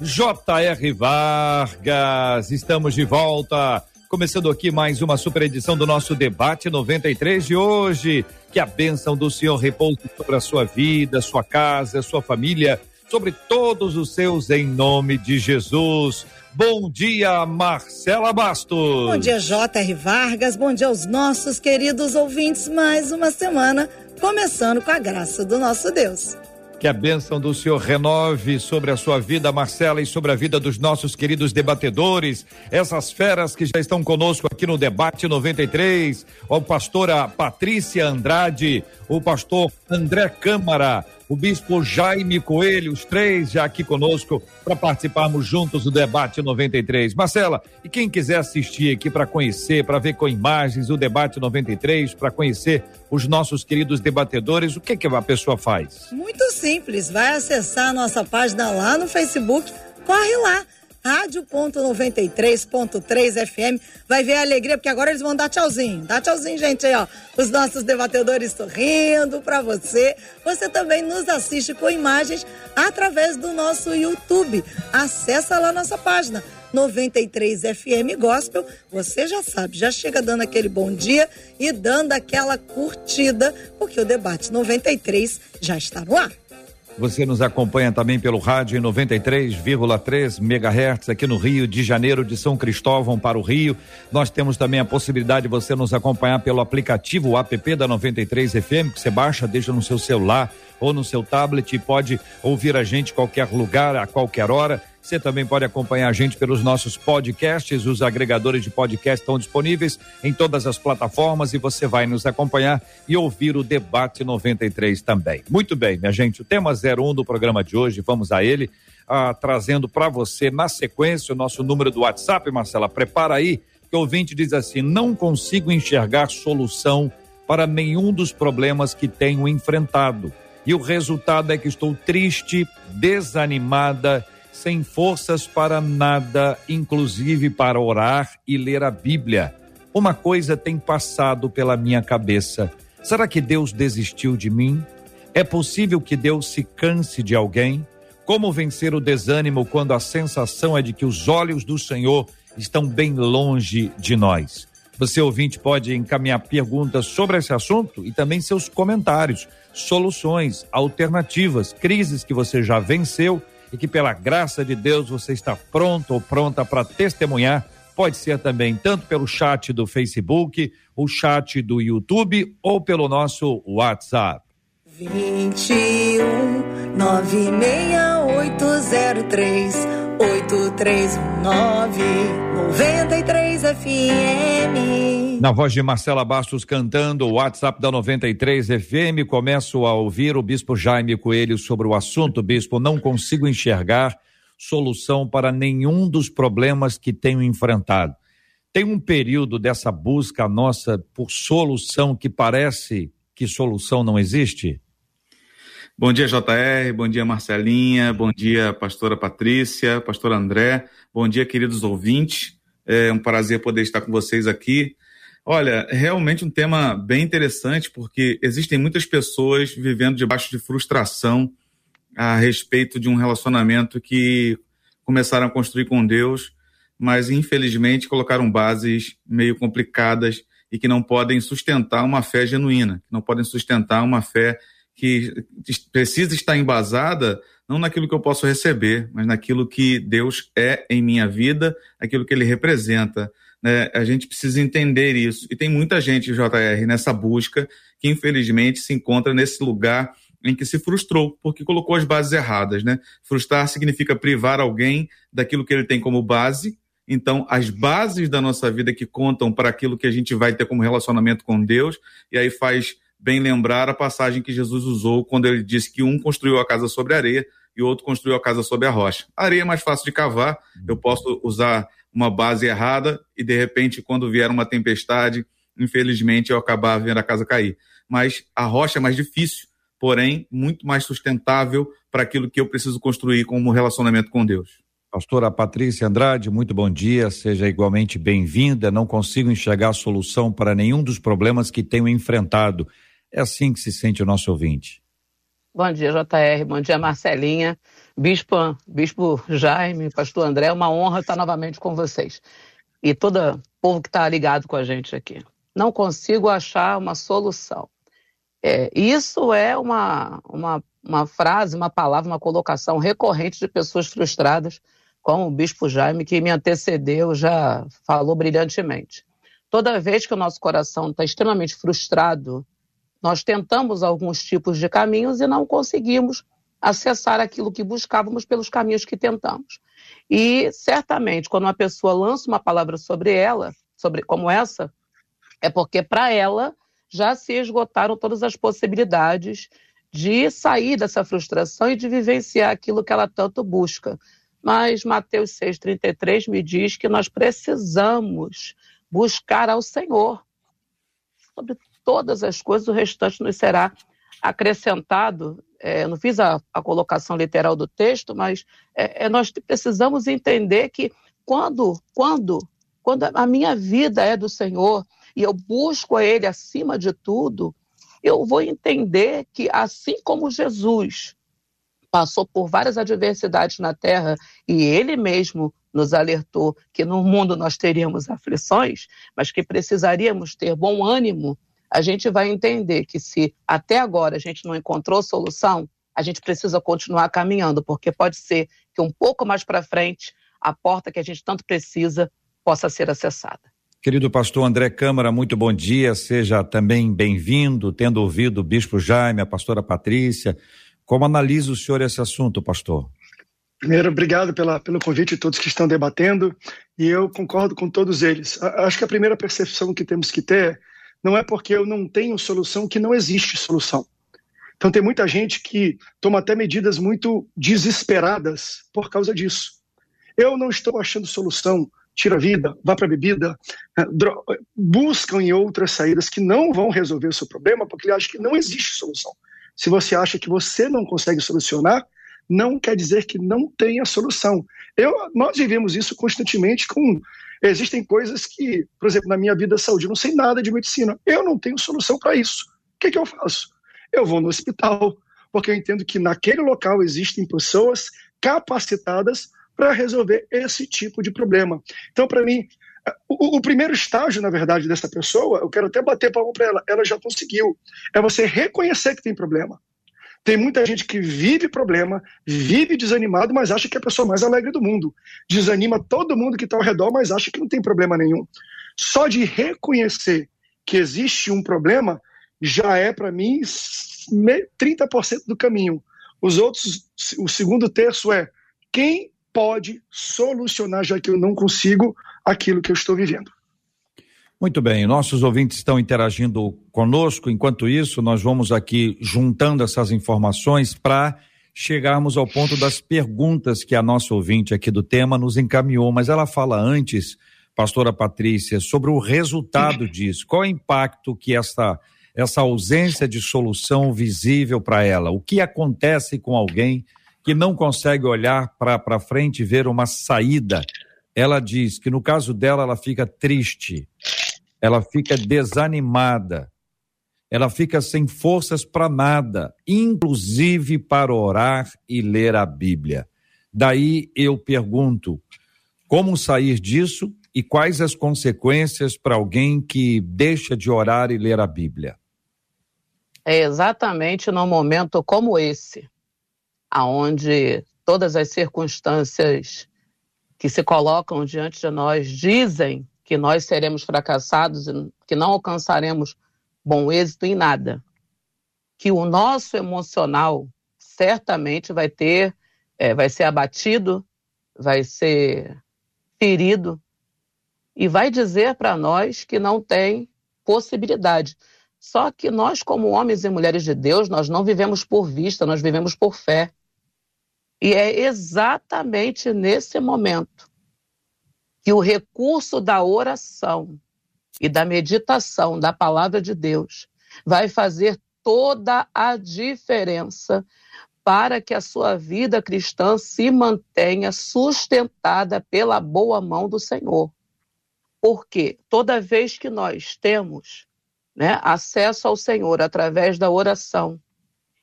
J.R. Vargas. Estamos de volta. Começando aqui mais uma super edição do nosso debate 93 de hoje. Que a bênção do Senhor repouse sobre a sua vida, sua casa, sua família, sobre todos os seus, em nome de Jesus. Bom dia, Marcela Bastos. Bom dia, J.R. Vargas. Bom dia aos nossos queridos ouvintes. Mais uma semana, começando com a graça do nosso Deus. Que a bênção do Senhor renove sobre a sua vida, Marcela, e sobre a vida dos nossos queridos debatedores, essas feras que já estão conosco aqui no Debate 93, a pastora Patrícia Andrade, o pastor André Câmara, o bispo Jaime Coelho, os três já aqui conosco para participarmos juntos do debate 93. Marcela, e quem quiser assistir aqui para conhecer, para ver com imagens o debate 93, para conhecer os nossos queridos debatedores, o que que a pessoa faz? Muito simples, vai acessar a nossa página lá no Facebook, corre lá rádio.93.3 FM. Vai ver a alegria, porque agora eles vão dar tchauzinho. Dá tchauzinho, gente, aí, ó. Os nossos debatedores sorrindo para você. Você também nos assiste com imagens através do nosso YouTube. Acessa lá nossa página. 93 FM Gospel, você já sabe, já chega dando aquele bom dia e dando aquela curtida, porque o debate 93 já está no ar. Você nos acompanha também pelo rádio em 93,3 MHz aqui no Rio de Janeiro, de São Cristóvão para o Rio. Nós temos também a possibilidade de você nos acompanhar pelo aplicativo app da 93 FM, que você baixa, deixa no seu celular ou no seu tablet e pode ouvir a gente qualquer lugar, a qualquer hora. Você também pode acompanhar a gente pelos nossos podcasts, os agregadores de podcast estão disponíveis em todas as plataformas e você vai nos acompanhar e ouvir o debate 93 também. Muito bem, minha gente, o tema 01 do programa de hoje, vamos a ele, ah, trazendo para você na sequência o nosso número do WhatsApp, Marcela, prepara aí, que o ouvinte diz assim: "Não consigo enxergar solução para nenhum dos problemas que tenho enfrentado. E o resultado é que estou triste, desanimada, sem forças para nada, inclusive para orar e ler a Bíblia. Uma coisa tem passado pela minha cabeça: será que Deus desistiu de mim? É possível que Deus se canse de alguém? Como vencer o desânimo quando a sensação é de que os olhos do Senhor estão bem longe de nós? Você, ouvinte, pode encaminhar perguntas sobre esse assunto e também seus comentários, soluções, alternativas, crises que você já venceu e que pela graça de Deus você está pronto ou pronta para testemunhar. Pode ser também tanto pelo chat do Facebook, o chat do YouTube ou pelo nosso WhatsApp. 21 96803 8319 93 FM. Na voz de Marcela Bastos cantando o WhatsApp da 93 FM, começo a ouvir o bispo Jaime Coelho sobre o assunto. Bispo, não consigo enxergar solução para nenhum dos problemas que tenho enfrentado. Tem um período dessa busca nossa por solução que parece que solução não existe? Bom dia, JR. Bom dia, Marcelinha. Bom dia, pastora Patrícia, pastor André. Bom dia, queridos ouvintes. É um prazer poder estar com vocês aqui. Olha, realmente um tema bem interessante, porque existem muitas pessoas vivendo debaixo de frustração a respeito de um relacionamento que começaram a construir com Deus, mas infelizmente colocaram bases meio complicadas e que não podem sustentar uma fé genuína, que não podem sustentar uma fé que precisa estar embasada não naquilo que eu posso receber, mas naquilo que Deus é em minha vida, aquilo que Ele representa. Né? A gente precisa entender isso. E tem muita gente, JR, nessa busca, que infelizmente se encontra nesse lugar em que se frustrou, porque colocou as bases erradas. Né? Frustrar significa privar alguém daquilo que ele tem como base. Então, as bases da nossa vida que contam para aquilo que a gente vai ter como relacionamento com Deus, e aí faz bem lembrar a passagem que Jesus usou quando ele disse que um construiu a casa sobre areia e outro construiu a casa sob a rocha. A areia é mais fácil de cavar, eu posso usar uma base errada e de repente quando vier uma tempestade, infelizmente eu acabar vendo a casa cair. Mas a rocha é mais difícil, porém muito mais sustentável para aquilo que eu preciso construir como relacionamento com Deus. Pastora Patrícia Andrade, muito bom dia, seja igualmente bem-vinda. Não consigo enxergar a solução para nenhum dos problemas que tenho enfrentado. É assim que se sente o nosso ouvinte. Bom dia, JR. Bom dia, Marcelinha. Bispo, Bispo Jaime, Pastor André, é uma honra estar novamente com vocês. E todo o povo que está ligado com a gente aqui. Não consigo achar uma solução. É, isso é uma, uma, uma frase, uma palavra, uma colocação recorrente de pessoas frustradas, como o Bispo Jaime, que me antecedeu, já falou brilhantemente. Toda vez que o nosso coração está extremamente frustrado, nós tentamos alguns tipos de caminhos e não conseguimos acessar aquilo que buscávamos pelos caminhos que tentamos. E certamente, quando uma pessoa lança uma palavra sobre ela, sobre como essa, é porque para ela já se esgotaram todas as possibilidades de sair dessa frustração e de vivenciar aquilo que ela tanto busca. Mas Mateus 6,33 me diz que nós precisamos buscar ao Senhor. Sobre todas as coisas, o restante nos será acrescentado. É, não fiz a, a, colocação literal do texto, mas é, é, nós precisamos entender que quando, quando, quando a minha vida é do Senhor, e eu busco a Ele acima de tudo, eu vou entender que, assim como Jesus passou por várias adversidades na terra e Ele mesmo nos alertou que no mundo nós teríamos aflições, mas que precisaríamos ter bom ânimo, a gente vai entender que se até agora a gente não encontrou solução, a gente precisa continuar caminhando, porque pode ser que um pouco mais para frente a porta que a gente tanto precisa possa ser acessada. Querido pastor André Câmara, muito bom dia, seja também bem-vindo, tendo ouvido o bispo Jaime, a pastora Patrícia. Como analisa o senhor esse assunto, pastor? Primeiro, obrigado pela, pelo convite de todos que estão debatendo, e eu concordo com todos eles. Acho que a primeira percepção que temos que ter não é porque eu não tenho solução que não existe solução. Então, tem muita gente que toma até medidas muito desesperadas por causa disso. Eu não estou achando solução tira a vida, vá para a bebida, né, buscam em outras saídas que não vão resolver o seu problema, porque ele acha que não existe solução. Se você acha que você não consegue solucionar, não quer dizer que não tenha solução. Eu, nós vivemos isso constantemente com. Existem coisas que, por exemplo, na minha vida de saúde, eu não sei nada de medicina. Eu não tenho solução para isso. O que, que eu faço? Eu vou no hospital, porque eu entendo que naquele local existem pessoas capacitadas para resolver esse tipo de problema. Então, para mim, o, o, primeiro estágio, na verdade, dessa pessoa, eu quero até bater palma para ela, ela já conseguiu, é você reconhecer que tem problema. Tem muita gente que vive problema, vive desanimado, mas acha que é a pessoa mais alegre do mundo. Desanima todo mundo que está ao redor, mas acha que não tem problema nenhum. Só de reconhecer que existe um problema já é, para mim, 30% do caminho. Os outros, o segundo terço é quem pode solucionar, já que eu não consigo, aquilo que eu estou vivendo. Muito bem, nossos ouvintes estão interagindo conosco. Enquanto isso, nós vamos aqui juntando essas informações para chegarmos ao ponto das perguntas que a nossa ouvinte aqui do tema nos encaminhou. Mas ela fala antes, pastora Patrícia, sobre o resultado disso. Qual é o impacto que essa, essa ausência de solução visível para ela? O que acontece com alguém que não consegue olhar para frente e ver uma saída. Ela diz que no caso dela, ela fica triste, ela fica desanimada, ela fica sem forças para nada, inclusive para orar e ler a Bíblia. Daí eu pergunto: como sair disso e quais as consequências para alguém que deixa de orar e ler a Bíblia? É exatamente num momento como esse aonde todas as circunstâncias que se colocam diante de nós dizem que nós seremos fracassados que não alcançaremos bom êxito em nada. Que o nosso emocional certamente vai ter, é, vai ser abatido, vai ser ferido e vai dizer para nós que não tem possibilidade. Só que nós, como homens e mulheres de Deus, nós não vivemos por vista, nós vivemos por fé. E é exatamente nesse momento que o recurso da oração e da meditação da palavra de Deus vai fazer toda a diferença para que a sua vida cristã se mantenha sustentada pela boa mão do Senhor. Porque toda vez que nós temos né, acesso ao Senhor através da oração,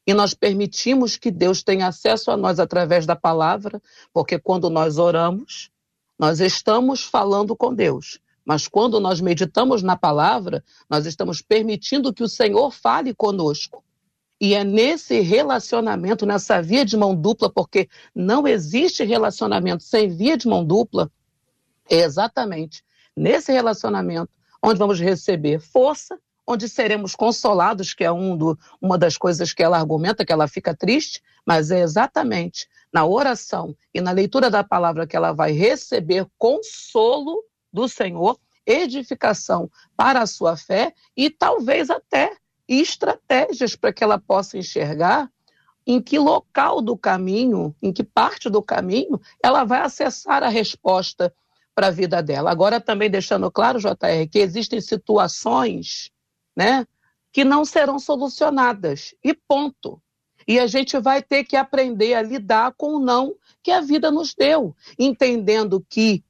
e nós permitimos que Deus tenha acesso a nós através da palavra, porque quando nós oramos, nós estamos falando com Deus. Mas quando nós meditamos na palavra, nós estamos permitindo que o Senhor fale conosco. E é nesse relacionamento, nessa via de mão dupla, porque não existe relacionamento sem via de mão dupla, é exatamente nesse relacionamento onde vamos receber força, onde seremos consolados, que é um do, uma das coisas que ela argumenta, que ela fica triste, mas é exatamente na oração e na leitura da palavra que ela vai receber consolo do Senhor, edificação para a sua fé e talvez até estratégias para que ela possa enxergar em que local do caminho, em que parte do caminho, ela vai acessar a resposta para a vida dela. Agora, também deixando claro, JR, que existem situações né, que não serão solucionadas, e ponto. E a gente vai ter que aprender a lidar com o não que a vida nos deu, entendendo que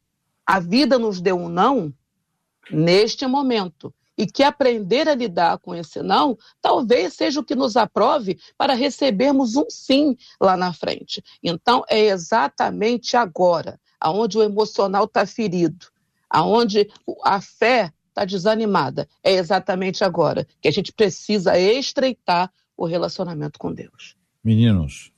a vida nos deu um não neste momento. E que aprender a lidar com esse não talvez seja o que nos aprove para recebermos um sim lá na frente. Então é exatamente agora, aonde o emocional está ferido, aonde a fé está desanimada, é exatamente agora que a gente precisa estreitar o relacionamento com Deus. Meninos,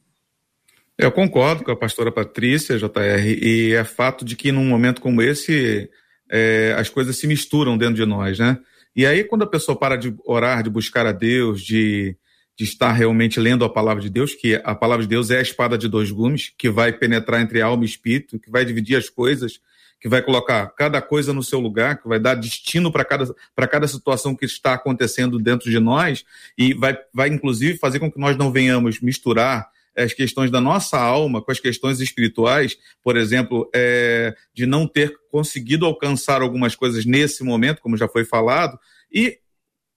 eu concordo com a pastora Patrícia, JR, e é fato de que num momento como esse é, as coisas se misturam dentro de nós, né? E aí, quando a pessoa para de orar, de buscar a Deus, de, de estar realmente lendo a palavra de Deus, que a palavra de Deus é a espada de dois gumes, que vai penetrar entre alma e espírito, que vai dividir as coisas, que vai colocar cada coisa no seu lugar, que vai dar destino para cada, cada situação que está acontecendo dentro de nós, e vai, vai inclusive fazer com que nós não venhamos misturar as questões da nossa alma com as questões espirituais, por exemplo, é, de não ter conseguido alcançar algumas coisas nesse momento, como já foi falado, e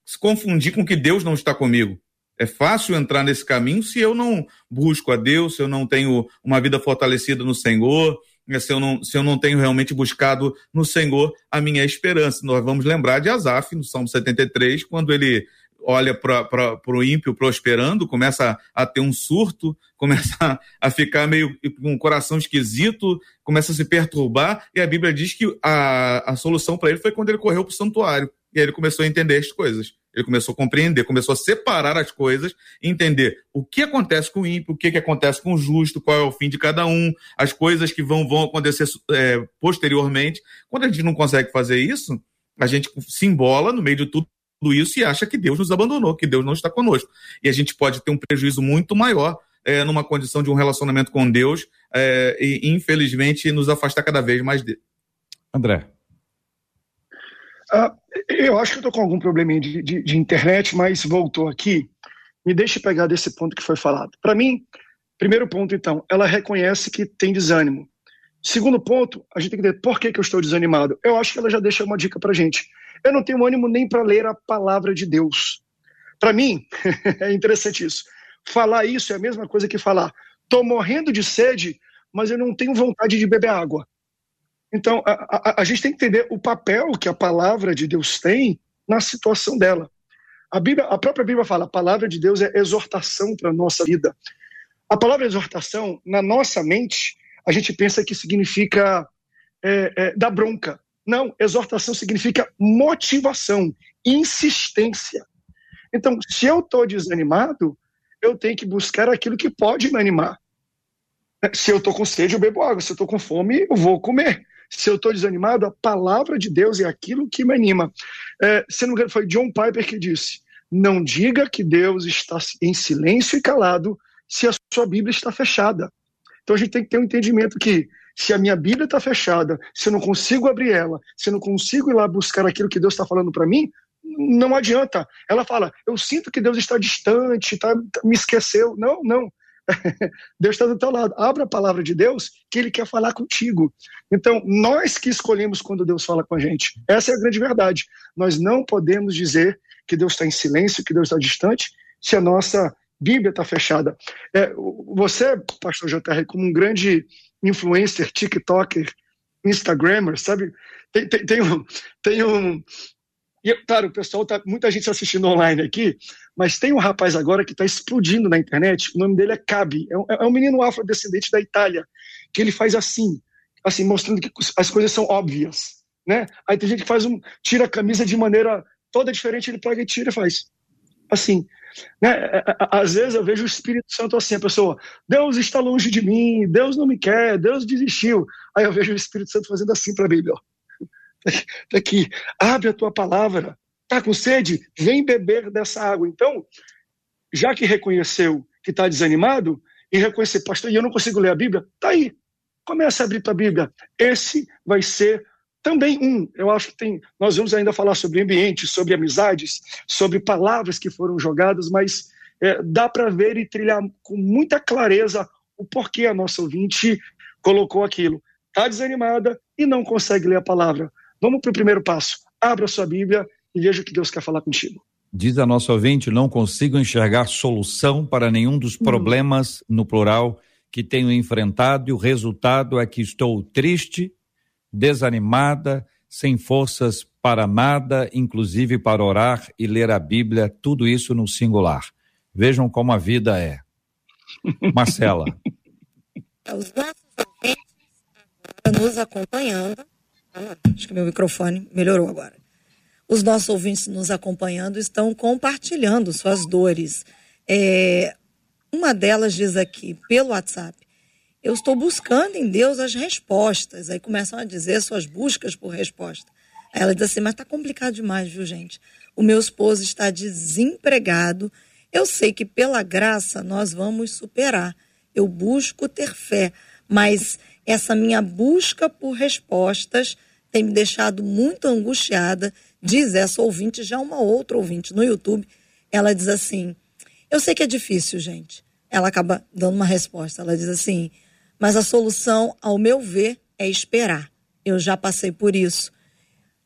se confundir com que Deus não está comigo. É fácil entrar nesse caminho se eu não busco a Deus, se eu não tenho uma vida fortalecida no Senhor, se eu não, se eu não tenho realmente buscado no Senhor a minha esperança. Nós vamos lembrar de Asaf, no Salmo 73, quando ele olha para o ímpio prosperando, começa a, a, ter um surto, começa a, a, ficar meio com um coração esquisito, começa a se perturbar, e a Bíblia diz que a, a solução para ele foi quando ele correu para o santuário. E aí ele começou a entender as coisas. Ele começou a compreender, começou a separar as coisas, entender o que acontece com o ímpio, o que, que acontece com o justo, qual é o fim de cada um, as coisas que vão, vão acontecer é, posteriormente. Quando a gente não consegue fazer isso, a gente se embola no meio de tudo isso e acha que Deus nos abandonou, que Deus não está conosco. E a gente pode ter um prejuízo muito maior é, numa condição de um relacionamento com Deus é, e, infelizmente, nos afastar cada vez mais dele. André. Uh, eu acho que eu com algum probleminha de, de, de, internet, mas voltou aqui. Me deixe pegar desse ponto que foi falado. Para mim, primeiro ponto, então, ela reconhece que tem desânimo. Segundo ponto, a gente tem que entender por que, que eu estou desanimado. Eu acho que ela já deixa uma dica para gente. Eu não tenho ânimo nem para ler a palavra de Deus. Para mim, é interessante isso. Falar isso é a mesma coisa que falar: estou morrendo de sede, mas eu não tenho vontade de beber água. Então, a, a, a, gente tem que entender o papel que a palavra de Deus tem na situação dela. A, Bíblia, a própria Bíblia fala: a palavra de Deus é exortação para a nossa vida. A palavra exortação, na nossa mente, a gente pensa que significa é, é, dar bronca. Não, exortação significa motivação, insistência. Então, se eu estou desanimado, eu tenho que buscar aquilo que pode me animar. Se eu estou com sede, eu bebo água. Se eu estou com fome, eu vou comer. Se eu estou desanimado, a palavra de Deus é aquilo que me anima. É, se não foi John Piper que disse: Não diga que Deus está em silêncio e calado se a sua Bíblia está fechada. Então a gente tem que ter um entendimento que se a minha Bíblia está fechada, se eu não consigo abrir ela, se eu não consigo ir lá buscar aquilo que Deus está falando para mim, não adianta. Ela fala, eu sinto que Deus está distante, tá, me esqueceu. Não, não. Deus está do teu lado. Abra a palavra de Deus que Ele quer falar contigo. Então, nós que escolhemos quando Deus fala com a gente. Essa é a grande verdade. Nós não podemos dizer que Deus está em silêncio, que Deus está distante, se a nossa Bíblia está fechada. É, você, pastor JR, como um grande influencer, TikToker, Instagrammer, sabe? Tem, tem, tem um, tem um, e, claro, o pessoal tá muita gente assistindo online aqui, mas tem um rapaz agora que está explodindo na internet. O nome dele é Cabi, é um, é um menino afrodescendente da Itália, que ele faz assim, assim mostrando que as coisas são óbvias, né? Aí tem gente que faz um tira a camisa de maneira toda diferente, ele pega e tira e faz assim. Né? É, é, às vezes eu vejo o Espírito Santo assim, a pessoa, Deus está longe de mim, Deus não me quer, Deus desistiu. Aí eu vejo o Espírito Santo fazendo assim para a Bíblia. Está aqui, abre a tua palavra. Está com sede? Vem beber dessa água. Então, já que reconheceu que está desanimado, e reconhecer, pastor, e eu não consigo ler a Bíblia, tá aí. Comece a abrir tua Bíblia. Esse vai ser também um. Eu acho que tem. Nós vamos ainda falar sobre ambiente, sobre amizades, sobre palavras que foram jogadas, mas é, dá para ver e trilhar com muita clareza o porquê a nossa ouvinte colocou aquilo. Está desanimada e não consegue ler a palavra. Vamos para o primeiro passo. Abra sua Bíblia e veja o que Deus quer falar contigo. Diz a nossa ouvinte: não consigo enxergar solução para nenhum dos hum. problemas, no plural, que tenho enfrentado, e o resultado é que estou triste, desanimada, sem forças para nada, inclusive para orar e ler a Bíblia, tudo isso no singular. Vejam como a vida é. Marcela. Os nossos ouvintes nos acompanhando Acho que meu microfone melhorou agora. Os nossos ouvintes nos acompanhando estão compartilhando suas dores. É, uma delas diz aqui, pelo WhatsApp, eu estou buscando em Deus as respostas. Aí começam a dizer suas buscas por resposta. Aí ela diz assim, mas está complicado demais, viu, gente? O meu esposo está desempregado. Eu sei que pela graça nós vamos superar. Eu busco ter fé, mas essa minha busca por respostas tem me deixado muito angustiada, diz essa ouvinte, já uma outra ouvinte no YouTube. Ela diz assim: Eu sei que é difícil, gente. Ela acaba dando uma resposta. Ela diz assim: Mas a solução, ao meu ver, é esperar. Eu já passei por isso.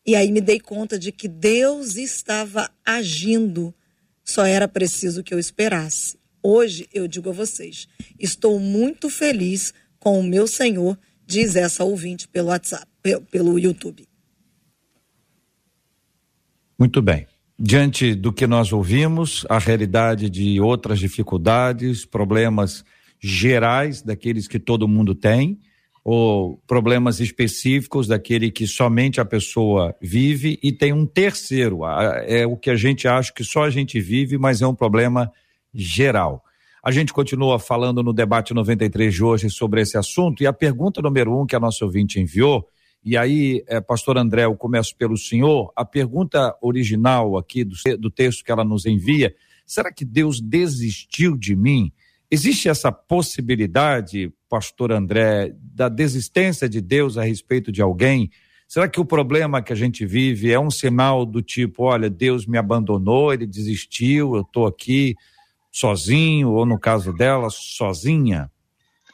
E aí me dei conta de que Deus estava agindo. Só era preciso que eu esperasse. Hoje eu digo a vocês: estou muito feliz com o meu Senhor, diz essa ouvinte pelo WhatsApp, pelo YouTube. Muito bem. Diante do que nós ouvimos, a realidade de outras dificuldades, problemas gerais daqueles que todo mundo tem, ou problemas específicos daquele que somente a pessoa vive, e tem um terceiro, é o que a gente acha que só a gente vive, mas é um problema geral. A gente continua falando no debate 93 de hoje sobre esse assunto e a pergunta número um que a nossa ouvinte enviou, e aí, é, pastor André, eu começo pelo senhor, a pergunta original aqui do, do texto que ela nos envia, será que Deus desistiu de mim? Existe essa possibilidade, pastor André, da desistência de Deus a respeito de alguém? Será que o problema que a gente vive é um sinal do tipo, olha, Deus me abandonou, ele desistiu, eu estou aqui sozinho, ou no caso dela, sozinha?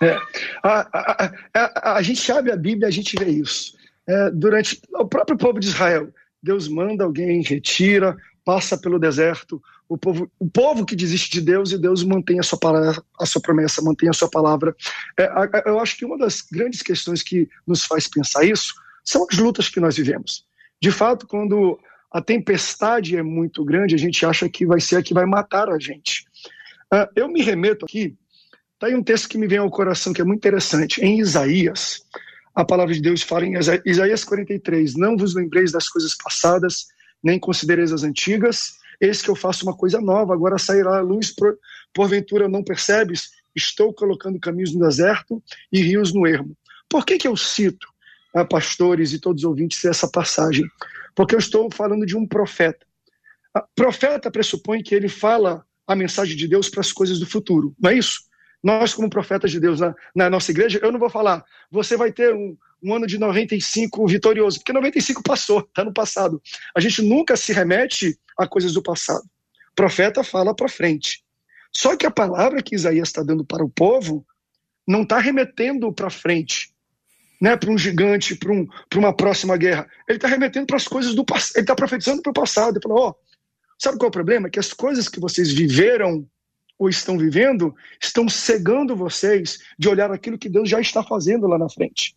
É, a, a, a, a, gente abre a Bíblia a gente vê isso. É, durante o próprio povo de Israel, Deus manda alguém, retira, passa pelo deserto, o povo, o povo que desiste de Deus e Deus mantém a sua, palavra, a sua promessa, mantém a sua palavra. É, eu acho que uma das grandes questões que nos faz pensar isso são as lutas que nós vivemos. De fato, quando a tempestade é muito grande, a gente acha que vai ser a que vai matar a gente. Uh, eu me remeto aqui, está aí um texto que me vem ao coração que é muito interessante. Em Isaías, a palavra de Deus fala em Isaías 43: Não vos lembreis das coisas passadas, nem considereis as antigas. Eis que eu faço uma coisa nova, agora sairá a luz, por, porventura não percebes? Estou colocando caminhos no deserto e rios no ermo. Por que, que eu cito, a pastores e todos os ouvintes, essa passagem? Porque eu estou falando de um profeta. A profeta pressupõe que ele fala a mensagem de Deus para as coisas do futuro, não é isso? Nós, como profetas de Deus na, na nossa igreja, eu não vou falar, você vai ter um, um ano de 95 vitorioso, porque 95 passou, está no passado. A gente nunca se remete a coisas do passado. O profeta fala para frente. Só que a palavra que Isaías está dando para o povo não está remetendo para frente, né, para um gigante, para um, uma próxima guerra. Ele está remetendo para as coisas do passado. Ele está profetizando para o passado. Ele falou: ó, oh, sabe qual é o problema? Que as coisas que vocês viveram ou estão vivendo estão cegando vocês de olhar aquilo que Deus já está fazendo lá na frente.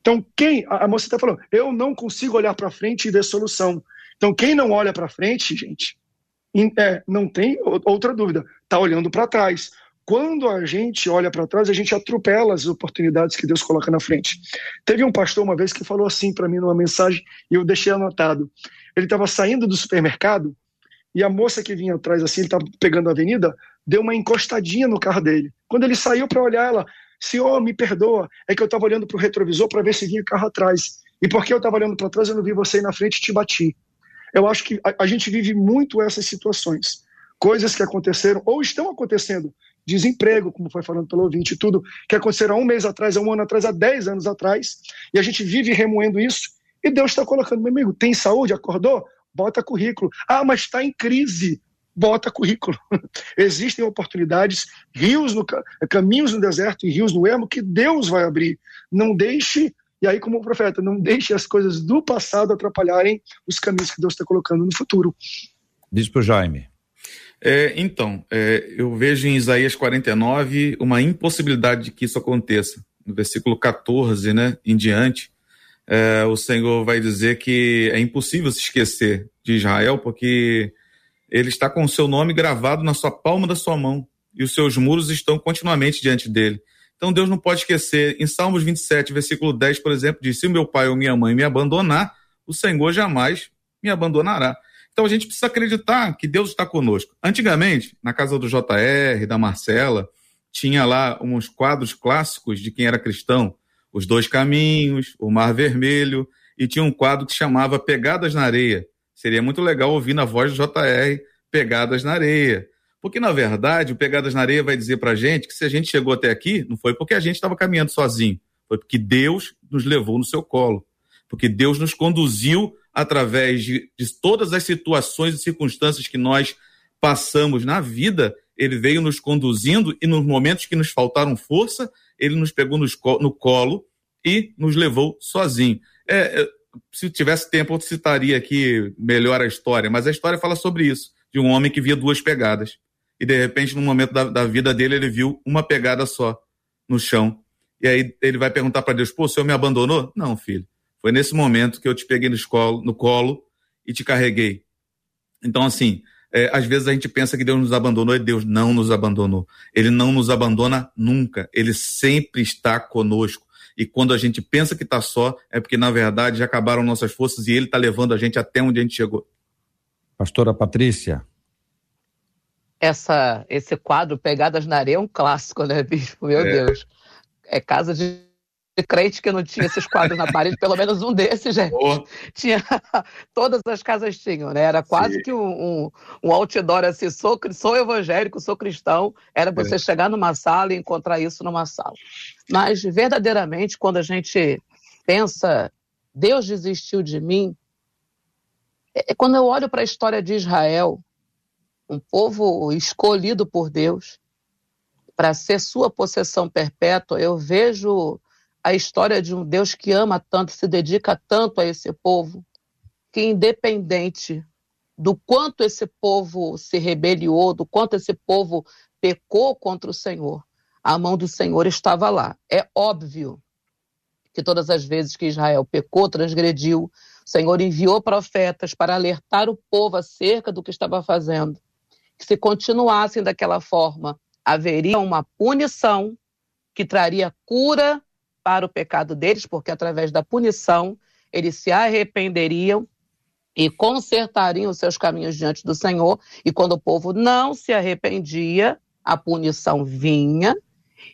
Então, quem. A, moça está falando, eu não consigo olhar para frente e ver solução. Então, quem não olha para frente, gente, é, não tem outra dúvida, está olhando para trás. Quando a gente olha para trás, a gente atropela as oportunidades que Deus coloca na frente. Teve um pastor uma vez que falou assim para mim numa mensagem e eu deixei anotado. Ele estava saindo do supermercado e a moça que vinha atrás assim, ele estava pegando a avenida, deu uma encostadinha no carro dele. Quando ele saiu para olhar ela, Senhor, me perdoa, é que eu estava olhando para o retrovisor para ver se vinha carro atrás. E porque eu estava olhando para trás, eu não vi você na frente e te bati. Eu acho que a, a gente vive muito essas situações. Coisas que aconteceram ou estão acontecendo. Desemprego, como foi falando pelo ouvinte, tudo que aconteceram há um mês atrás, há um ano atrás, há dez anos atrás. E a gente vive remoendo isso. E Deus está colocando, meu amigo, tem saúde? Acordou? Bota currículo. Ah, mas está em crise bota currículo. Existem oportunidades, rios no caminhos no deserto e rios no ermo que Deus vai abrir. Não deixe e aí, como profeta, não deixe as coisas do passado atrapalharem os caminhos que Deus está colocando no futuro. Diz para o Jaime. É, então, é, eu vejo em Isaías 49 uma impossibilidade de que isso aconteça. No versículo 14 né, em diante, é, o Senhor vai dizer que é impossível se esquecer de Israel, porque ele está com o seu nome gravado na sua palma da sua mão, e os seus muros estão continuamente diante dele. Então Deus não pode esquecer. Em Salmos 27, versículo 10, por exemplo, diz: Se o meu pai ou minha mãe me abandonar, o Senhor jamais me abandonará. Então a gente precisa acreditar que Deus está conosco. Antigamente, na casa do JR, da Marcela, tinha lá uns quadros clássicos de quem era cristão: Os Dois Caminhos, O Mar Vermelho, e tinha um quadro que chamava Pegadas na Areia. Seria muito legal ouvir na voz do JR Pegadas na Areia. Porque, na verdade, o Pegadas na Areia vai dizer para a gente que se a gente chegou até aqui, não foi porque a gente estava caminhando sozinho, foi porque Deus nos levou no seu colo. Porque Deus nos conduziu através de, de todas as situações e circunstâncias que nós passamos na vida, ele veio nos conduzindo e nos momentos que nos faltaram força, ele nos pegou no colo e nos levou sozinho. É, é, se tivesse tempo, eu citaria aqui melhor a história, mas a história fala sobre isso, de um homem que via duas pegadas e de repente, no momento da, da vida dele, ele viu uma pegada só no chão. E aí ele vai perguntar para Deus: pô, o senhor me abandonou? Não, filho. Foi nesse momento que eu te peguei no, escolo, no colo e te carreguei. Então, assim, é, às vezes a gente pensa que Deus nos abandonou e Deus não nos abandonou. Ele não nos abandona nunca. Ele sempre está conosco. E quando a gente pensa que está só, é porque, na verdade, já acabaram nossas forças e Ele está levando a gente até onde a gente chegou. Pastora Patrícia essa, esse quadro, Pegadas na Areia, é um clássico, né, Bispo? Meu é. Deus. É casa de crente que não tinha esses quadros na parede, pelo menos um desses, gente. Oh. Tinha, todas as casas tinham, né? Era quase Sim. que um, um, um, outdoor assim, sou, sou evangélico, sou cristão, era você é. chegar numa sala e encontrar isso numa sala. Mas, verdadeiramente, quando a gente pensa, Deus desistiu de mim, é, é quando eu olho para a história de Israel, um povo escolhido por Deus para ser sua possessão perpétua, eu vejo a história de um Deus que ama tanto, se dedica tanto a esse povo, que independente do quanto esse povo se rebeliou, do quanto esse povo pecou contra o Senhor, a mão do Senhor estava lá. É óbvio que todas as vezes que Israel pecou, transgrediu, o Senhor enviou profetas para alertar o povo acerca do que estava fazendo que se continuassem daquela forma, haveria uma punição que traria cura para o pecado deles, porque através da punição eles se arrependeriam e consertariam os seus caminhos diante do Senhor. E quando o povo não se arrependia, a punição vinha.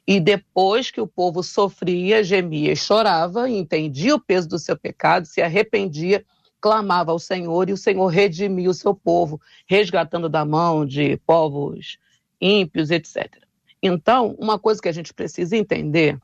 E depois que o povo sofria, gemia e chorava, entendia o peso do seu pecado, se arrependia, clamava ao Senhor e o Senhor redimia o seu povo, resgatando da mão de povos ímpios, etc. Então, uma coisa que a gente precisa entender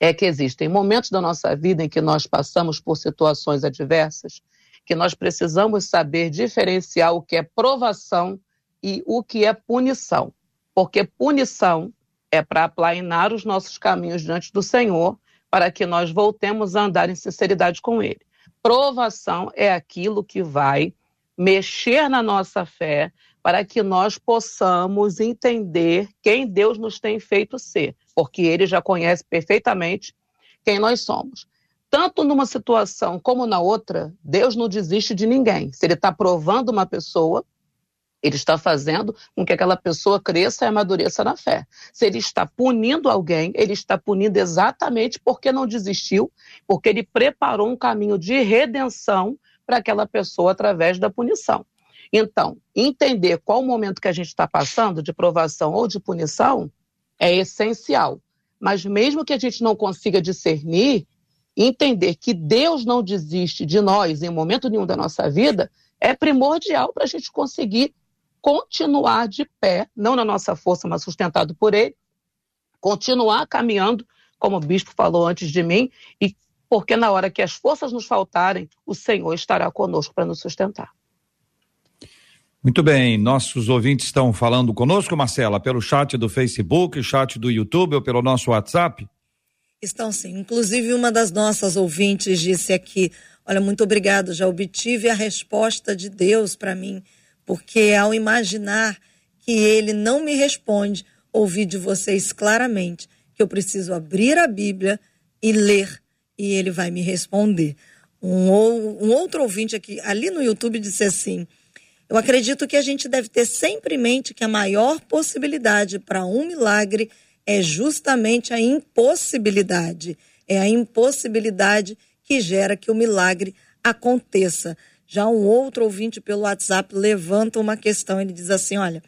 é que existem momentos da nossa vida em que nós passamos por situações adversas, que nós precisamos saber diferenciar o que é provação e o que é punição. Porque punição é para aplainar os nossos caminhos diante do Senhor, para que nós voltemos a andar em sinceridade com Ele. Provação é aquilo que vai mexer na nossa fé, para que nós possamos entender quem Deus nos tem feito ser, porque Ele já conhece perfeitamente quem nós somos. Tanto numa situação como na outra, Deus não desiste de ninguém. Se Ele está provando uma pessoa, ele está fazendo com que aquela pessoa cresça e amadureça na fé. Se ele está punindo alguém, ele está punindo exatamente porque não desistiu, porque ele preparou um caminho de redenção para aquela pessoa através da punição. Então, entender qual o momento que a gente está passando, de provação ou de punição, é essencial. Mas mesmo que a gente não consiga discernir, entender que Deus não desiste de nós em momento nenhum da nossa vida é primordial para a gente conseguir continuar de pé, não na nossa força, mas sustentado por Ele, continuar caminhando, como o bispo falou antes de mim, e porque na hora que as forças nos faltarem, o Senhor estará conosco para nos sustentar. Muito bem, nossos ouvintes estão falando conosco, Marcela, pelo chat do Facebook, chat do YouTube ou pelo nosso WhatsApp? Estão sim. Inclusive, uma das nossas ouvintes disse aqui: Olha, muito obrigado, já obtive a resposta de Deus para mim porque ao imaginar que ele não me responde, ouvi de vocês claramente que eu preciso abrir a Bíblia e ler, e ele vai me responder. Um, um outro ouvinte aqui, ali no YouTube, disse assim: Eu acredito que a gente deve ter sempre em mente que a maior possibilidade para um milagre é justamente a impossibilidade. É a impossibilidade que gera que o milagre aconteça. Já um outro ouvinte pelo WhatsApp levanta uma questão. Ele diz assim: Olha,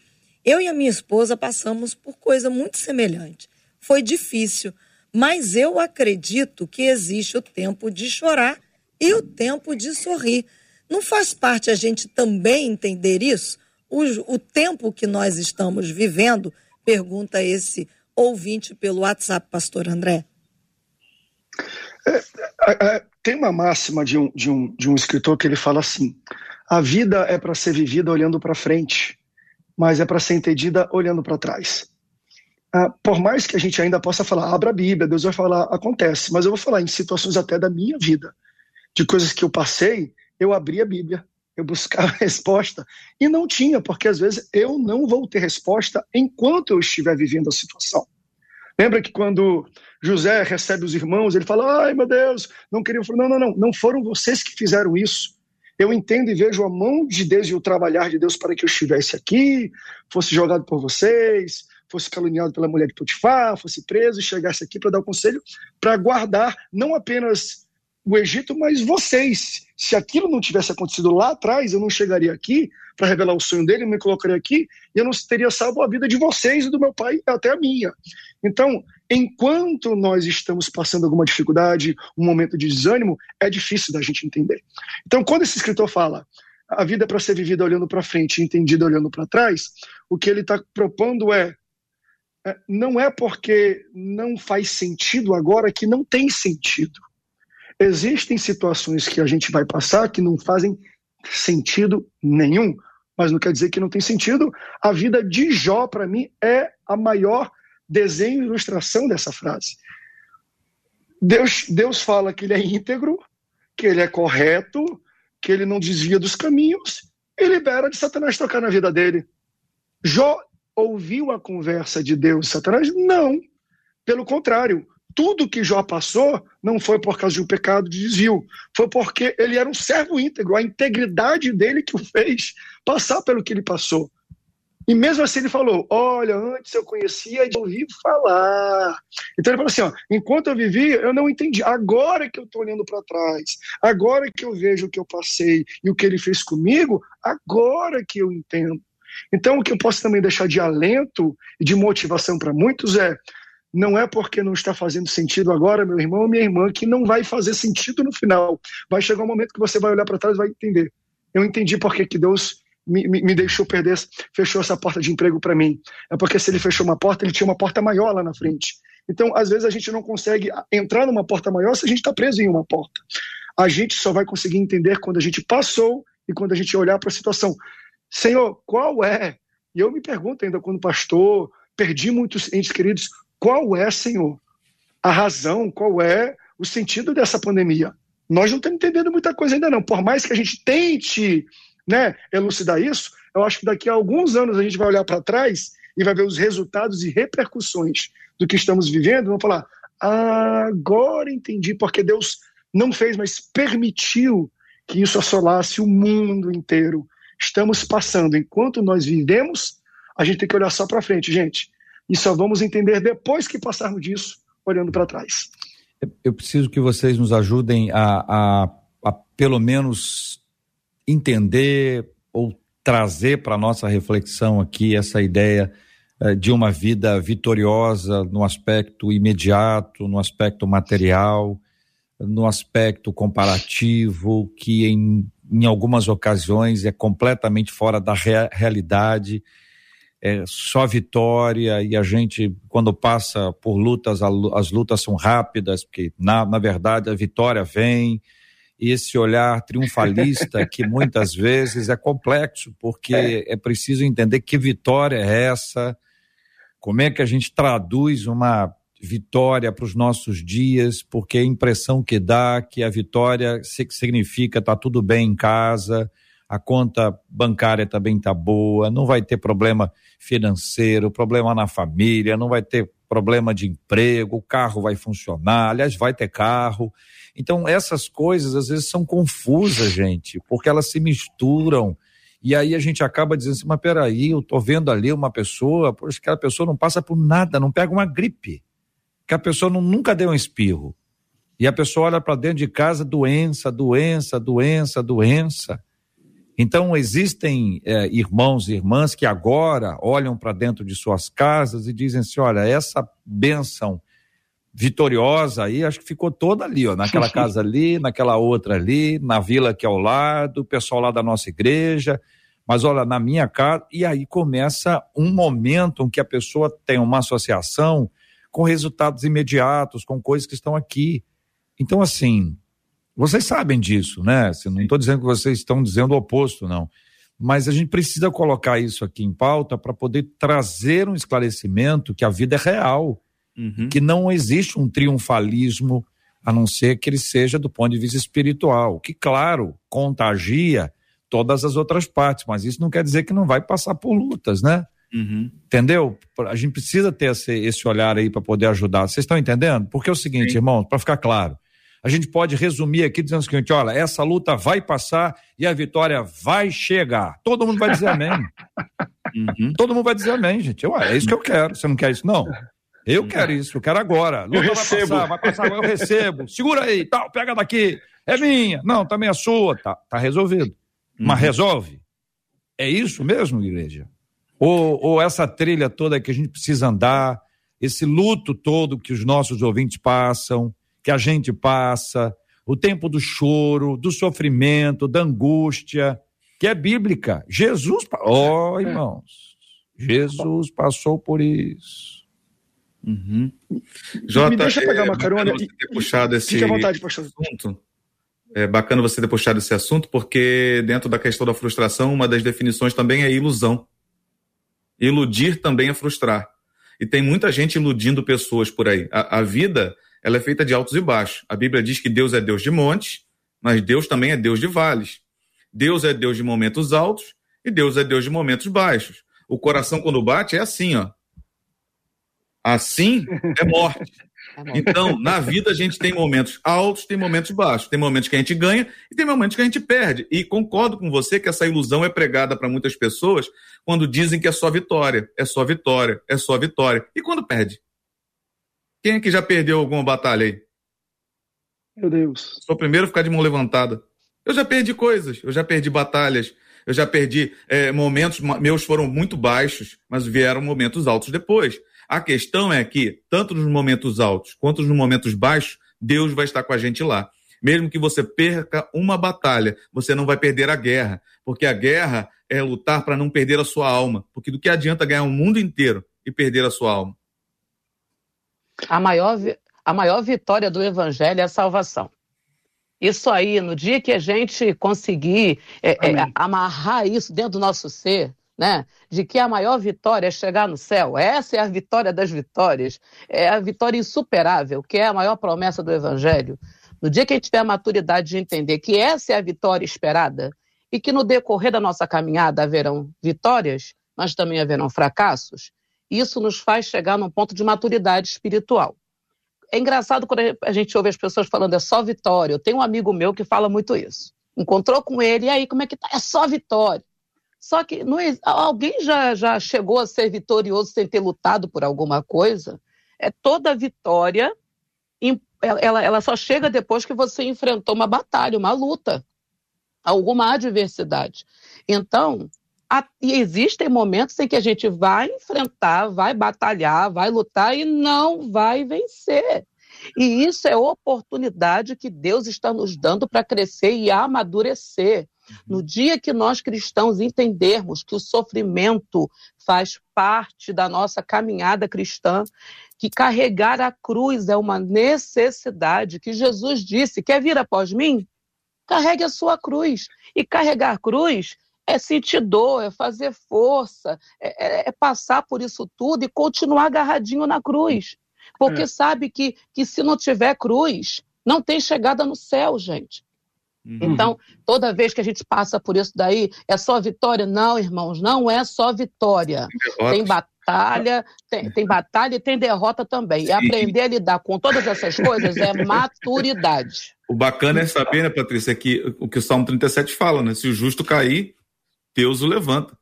eu e a minha esposa passamos por coisa muito semelhante. Foi difícil, mas eu acredito que existe o tempo de chorar e o tempo de sorrir. Não faz parte a gente também entender isso? O, o tempo que nós estamos vivendo, pergunta esse ouvinte pelo WhatsApp, Pastor André. É, é, é, tem uma máxima de um, de, um, de um escritor que ele fala assim: a vida é para ser vivida olhando para frente, mas é para ser entendida olhando para trás. Ah, por mais que a gente ainda possa falar, abra a Bíblia, Deus vai falar, acontece, mas eu vou falar em situações até da minha vida, de coisas que eu passei, eu abri a Bíblia, eu buscava resposta e não tinha, porque às vezes eu não vou ter resposta enquanto eu estiver vivendo a situação. Lembra que quando José recebe os irmãos, ele fala: ai meu Deus, não queriam. Não, não, não, não foram vocês que fizeram isso. Eu entendo e vejo a mão de Deus e o trabalhar de Deus para que eu estivesse aqui, fosse jogado por vocês, fosse caluniado pela mulher de Potifar, fosse preso e chegasse aqui para dar o conselho, para guardar não apenas o Egito, mas vocês. Se aquilo não tivesse acontecido lá atrás, eu não chegaria aqui para revelar o sonho dele, eu me colocaria aqui e eu não teria salvo a vida de vocês e do meu pai até a minha. Então, enquanto nós estamos passando alguma dificuldade, um momento de desânimo, é difícil da gente entender. Então, quando esse escritor fala a vida é para ser vivida olhando para frente, entendida olhando para trás, o que ele está propondo é, é não é porque não faz sentido agora que não tem sentido. Existem situações que a gente vai passar que não fazem sentido nenhum, mas não quer dizer que não tem sentido. A vida de Jó, para mim, é a maior desenho e ilustração dessa frase. Deus, Deus fala que ele é íntegro, que ele é correto, que ele não desvia dos caminhos e libera de Satanás tocar na vida dele. Jó ouviu a conversa de Deus e Satanás? Não. Pelo contrário, tudo que Jó passou não foi por causa de um pecado de desvio, foi porque ele era um servo íntegro, a integridade dele que o fez passar pelo que ele passou. E mesmo assim ele falou: Olha, antes eu conhecia de ouvir falar. Então ele falou assim: ó, enquanto eu vivia, eu não entendi. Agora que eu estou olhando para trás, agora que eu vejo o que eu passei e o que ele fez comigo, agora que eu entendo. Então o que eu posso também deixar de alento e de motivação para muitos é: não é porque não está fazendo sentido agora, meu irmão ou minha irmã, que não vai fazer sentido no final. Vai chegar um momento que você vai olhar para trás e vai entender. Eu entendi porque que Deus me, me, deixou perder, fechou essa porta de emprego para mim. É porque se ele fechou uma porta, ele tinha uma porta maior lá na frente. Então, às vezes, a gente não consegue entrar numa porta maior se a gente está preso em uma porta. A gente só vai conseguir entender quando a gente passou e quando a gente olhar para a situação. Senhor, qual é E eu me pergunto ainda, quando pastor, perdi muitos entes queridos, qual é, Senhor, a razão, qual é o sentido dessa pandemia? Nós não estamos entendendo muita coisa ainda não. Por mais que a gente tente né, elucidar isso, eu acho que daqui a alguns anos a gente vai olhar para trás e vai ver os resultados e repercussões do que estamos vivendo, vamos falar, agora entendi porque Deus não fez, mas permitiu que isso assolasse o mundo inteiro. Estamos passando, enquanto nós vivemos, a gente tem que olhar só para frente, gente. E só vamos entender depois que passarmos disso, olhando para trás. Eu preciso que vocês nos ajudem a, a, a pelo menos entender ou trazer para nossa reflexão aqui essa ideia eh, de uma vida vitoriosa no aspecto imediato, no aspecto material, no aspecto comparativo, que em, em algumas ocasiões é completamente fora da rea realidade, é só vitória, e a gente, quando passa por lutas, as lutas são rápidas, porque na, na verdade a vitória vem, e esse olhar triunfalista que muitas vezes é complexo, porque é. é preciso entender que vitória é essa, como é que a gente traduz uma vitória para os nossos dias, porque a impressão que dá que a vitória significa tá tudo bem em casa, a conta bancária também tá boa, não vai ter problema financeiro, problema na família, não vai ter problema de emprego, o carro vai funcionar, aliás, vai ter carro. Então, essas coisas às vezes são confusas, gente, porque elas se misturam. E aí a gente acaba dizendo assim, mas peraí, eu tô vendo ali uma pessoa, poxa, aquela pessoa não passa por nada, não pega uma gripe. Que a pessoa não, nunca deu um espirro. E a pessoa olha para dentro de casa, doença, doença, doença, doença. Então, existem é, irmãos e irmãs que agora olham para dentro de suas casas e dizem assim: olha, essa bênção vitoriosa aí, acho que ficou toda ali, ó, naquela casa ali, naquela outra ali, na vila que é ao lado, o pessoal lá da nossa igreja, mas olha, na minha casa, e aí começa um momento em que a pessoa tem uma associação com resultados imediatos, com coisas que estão aqui. Então, assim, vocês sabem disso, né? Assim, não estou dizendo que vocês estão dizendo o oposto, não. Mas a gente precisa colocar isso aqui em pauta para poder trazer um esclarecimento que a vida é real uhum. que não existe um triunfalismo a não ser que ele seja do ponto de vista espiritual, que, claro, contagia todas as outras partes, mas isso não quer dizer que não vai passar por lutas, né? Uhum. Entendeu? A gente precisa ter esse, esse olhar aí para poder ajudar. Vocês estão entendendo? Porque é o seguinte, Sim. irmão, para ficar claro, a gente pode resumir aqui dizendo o seguinte: olha, essa luta vai passar e a vitória vai chegar. Todo mundo vai dizer amém. Uhum. Todo mundo vai dizer amém, gente. É isso que eu quero. Você não quer isso, não? Eu quero isso, eu quero agora. Luta eu recebo. Vai passar, vai passar, eu recebo. Segura aí, tal, pega daqui. É minha. Não, também é sua. Tá, tá resolvido. Uhum. Mas resolve. É isso mesmo, igreja? Ou, ou essa trilha toda que a gente precisa andar, esse luto todo que os nossos ouvintes passam, que a gente passa, o tempo do choro, do sofrimento, da angústia, que é bíblica. Jesus, ó oh, irmãos, Jesus passou por isso. Uhum. Jota, Me deixa pegar é uma carona e ter puxado esse fique à vontade, pastor. assunto. É bacana você ter puxado esse assunto, porque dentro da questão da frustração, uma das definições também é ilusão. Iludir também é frustrar. E tem muita gente iludindo pessoas por aí. A, a vida, ela é feita de altos e baixos. A Bíblia diz que Deus é Deus de montes, mas Deus também é Deus de vales. Deus é Deus de momentos altos e Deus é Deus de momentos baixos. O coração, quando bate, é assim, ó. Assim é morte. É então, na vida a gente tem momentos altos, tem momentos baixos, tem momentos que a gente ganha e tem momentos que a gente perde. E concordo com você que essa ilusão é pregada para muitas pessoas quando dizem que é só vitória, é só vitória, é só vitória. E quando perde? Quem é que já perdeu alguma batalha aí? Meu Deus. Sou o primeiro a ficar de mão levantada. Eu já perdi coisas, eu já perdi batalhas, eu já perdi é, momentos, meus foram muito baixos, mas vieram momentos altos depois. A questão é que, tanto nos momentos altos quanto nos momentos baixos, Deus vai estar com a gente lá. Mesmo que você perca uma batalha, você não vai perder a guerra, porque a guerra é lutar para não perder a sua alma. Porque do que adianta ganhar o mundo inteiro e perder a sua alma? A maior, a maior vitória do evangelho é a salvação. Isso aí, no dia que a gente conseguir é, é, amarrar isso dentro do nosso ser, né? De que a maior vitória é chegar no céu. Essa é a vitória das vitórias. É a vitória insuperável, que é a maior promessa do Evangelho. No dia que a gente tiver a maturidade de entender que essa é a vitória esperada e que no decorrer da nossa caminhada haverão vitórias, mas também haverão fracassos, isso nos faz chegar num ponto de maturidade espiritual. É engraçado quando a gente ouve as pessoas falando é só vitória. Eu tenho um amigo meu que fala muito isso. Encontrou com ele, e aí, como é que tá? É só vitória. Só que não, alguém já, já chegou a ser vitorioso sem ter lutado por alguma coisa? É toda vitória, ela, ela só chega depois que você enfrentou uma batalha, uma luta, alguma adversidade. Então, e existem momentos em que a gente vai enfrentar, vai batalhar, vai lutar e não vai vencer. E isso é oportunidade que Deus está nos dando para crescer e amadurecer. No uhum. dia que nós cristãos entendermos que o sofrimento faz parte da nossa caminhada cristã, que carregar a cruz é uma necessidade, que Jesus disse: quer vir após mim? Carregue a sua cruz. E carregar cruz é sentir dor, é fazer força, é, é, é, passar por isso tudo e continuar agarradinho na cruz. Porque é. sabe que, que se não tiver cruz, não tem chegada no céu, gente. Uhum. Então, toda vez que a gente passa por isso daí, é só vitória? Não, irmãos, não é só vitória. Tem batalha, tem, tem, batalha e tem derrota também. E aprender a lidar com todas essas coisas é maturidade. O bacana é saber, né, Patrícia, que o que o Salmo 37 fala, né? Se o justo cair, Deus o levanta.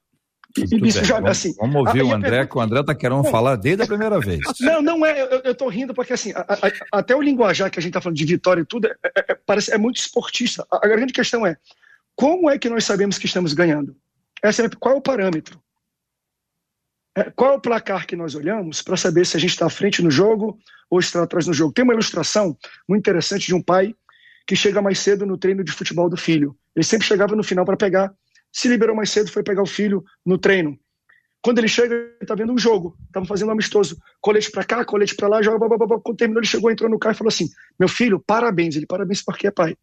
Isso já, vamos, assim, vamos ouvir o André, pergunta... que o André está querendo falar desde a primeira vez. Não, não é, eu, estou rindo porque assim, a, a, até o linguajar que a gente está falando de vitória e tudo, é, é, é, parece, é muito esportista. A, a, grande questão é, como é que nós sabemos que estamos ganhando? Essa é, qual é o parâmetro? É, qual é o placar que nós olhamos para saber se a gente está à frente no jogo ou está atrás no jogo? Tem uma ilustração muito interessante de um pai que chega mais cedo no treino de futebol do filho. Ele sempre chegava no final para pegar se liberou mais cedo, foi pegar o filho no treino. Quando ele chega, ele tá vendo um jogo, estavam fazendo um amistoso, colete para cá, colete para lá, joga, blá, blá, blá. quando terminou ele chegou, entrou no carro e falou assim, meu filho, parabéns, ele, parabéns por quê, pai?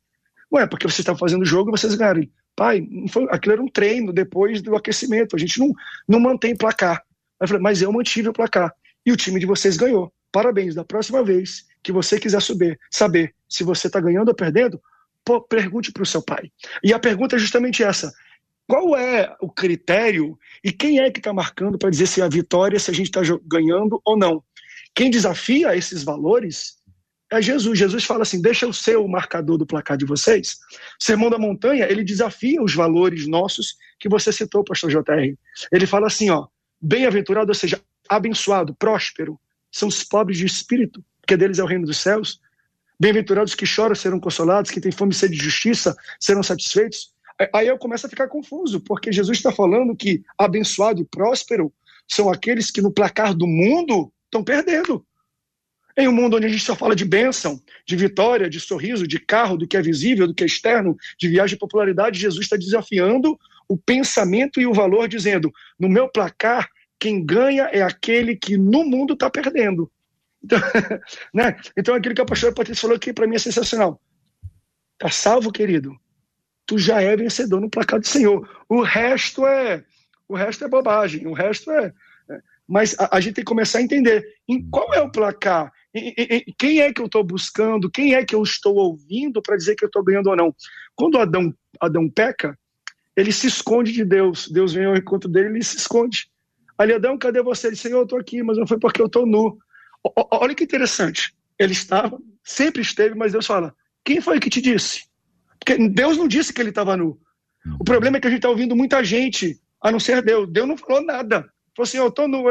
Ué, porque você estava fazendo o jogo e vocês ganharam. Ele, pai, foi, aquilo era um treino depois do aquecimento, a gente não, não mantém placar. Eu falei, mas eu mantive o placar, e o time de vocês ganhou, parabéns, da próxima vez que você quiser saber se você está ganhando ou perdendo, pergunte para o seu pai. E a pergunta é justamente essa: qual é o critério e quem é que está marcando para dizer se é a vitória, se a gente está ganhando ou não? Quem desafia esses valores é Jesus. Jesus fala assim: deixa eu ser o marcador do placar de vocês. Sermão da Montanha, ele desafia os valores nossos que você citou, pastor JR. Ele fala assim: ó, bem-aventurado, ou seja, abençoado, próspero, são os pobres de espírito, porque deles é o reino dos céus. Bem-aventurados que choram serão consolados, que têm fome e sede de justiça serão satisfeitos. Aí eu começo a ficar confuso, porque Jesus está falando que abençoado e próspero são aqueles que no placar do mundo estão perdendo. Em um mundo onde a gente só fala de bênção, de vitória, de sorriso, de carro, do que é visível, do que é externo, de viagem e popularidade, Jesus está desafiando o pensamento e o valor, dizendo: no meu placar, quem ganha é aquele que no mundo está perdendo. Então, né? então, aquilo que a pastora Patrícia falou aqui, para mim é sensacional. Está salvo, querido tu já é vencedor no placar do Senhor. O resto é o resto é bobagem, o resto é. é mas a, a, gente tem que começar a entender em qual é o placar, em, em, em, quem é que eu estou buscando, quem é que eu estou ouvindo para dizer que eu estou ganhando ou não. Quando Adão, Adão peca, ele se esconde de Deus. Deus vem ao encontro dele e ele se esconde. Ali, Adão, cadê você? Ele, Senhor, eu estou aqui, mas não foi porque eu estou nu. O, olha que interessante. Ele estava, sempre esteve, mas Deus fala: quem foi que te disse? Porque Deus não disse que ele estava nu. O problema é que a gente está ouvindo muita gente, a não ser Deus. Deus não falou nada. Falou assim, eu estou nu.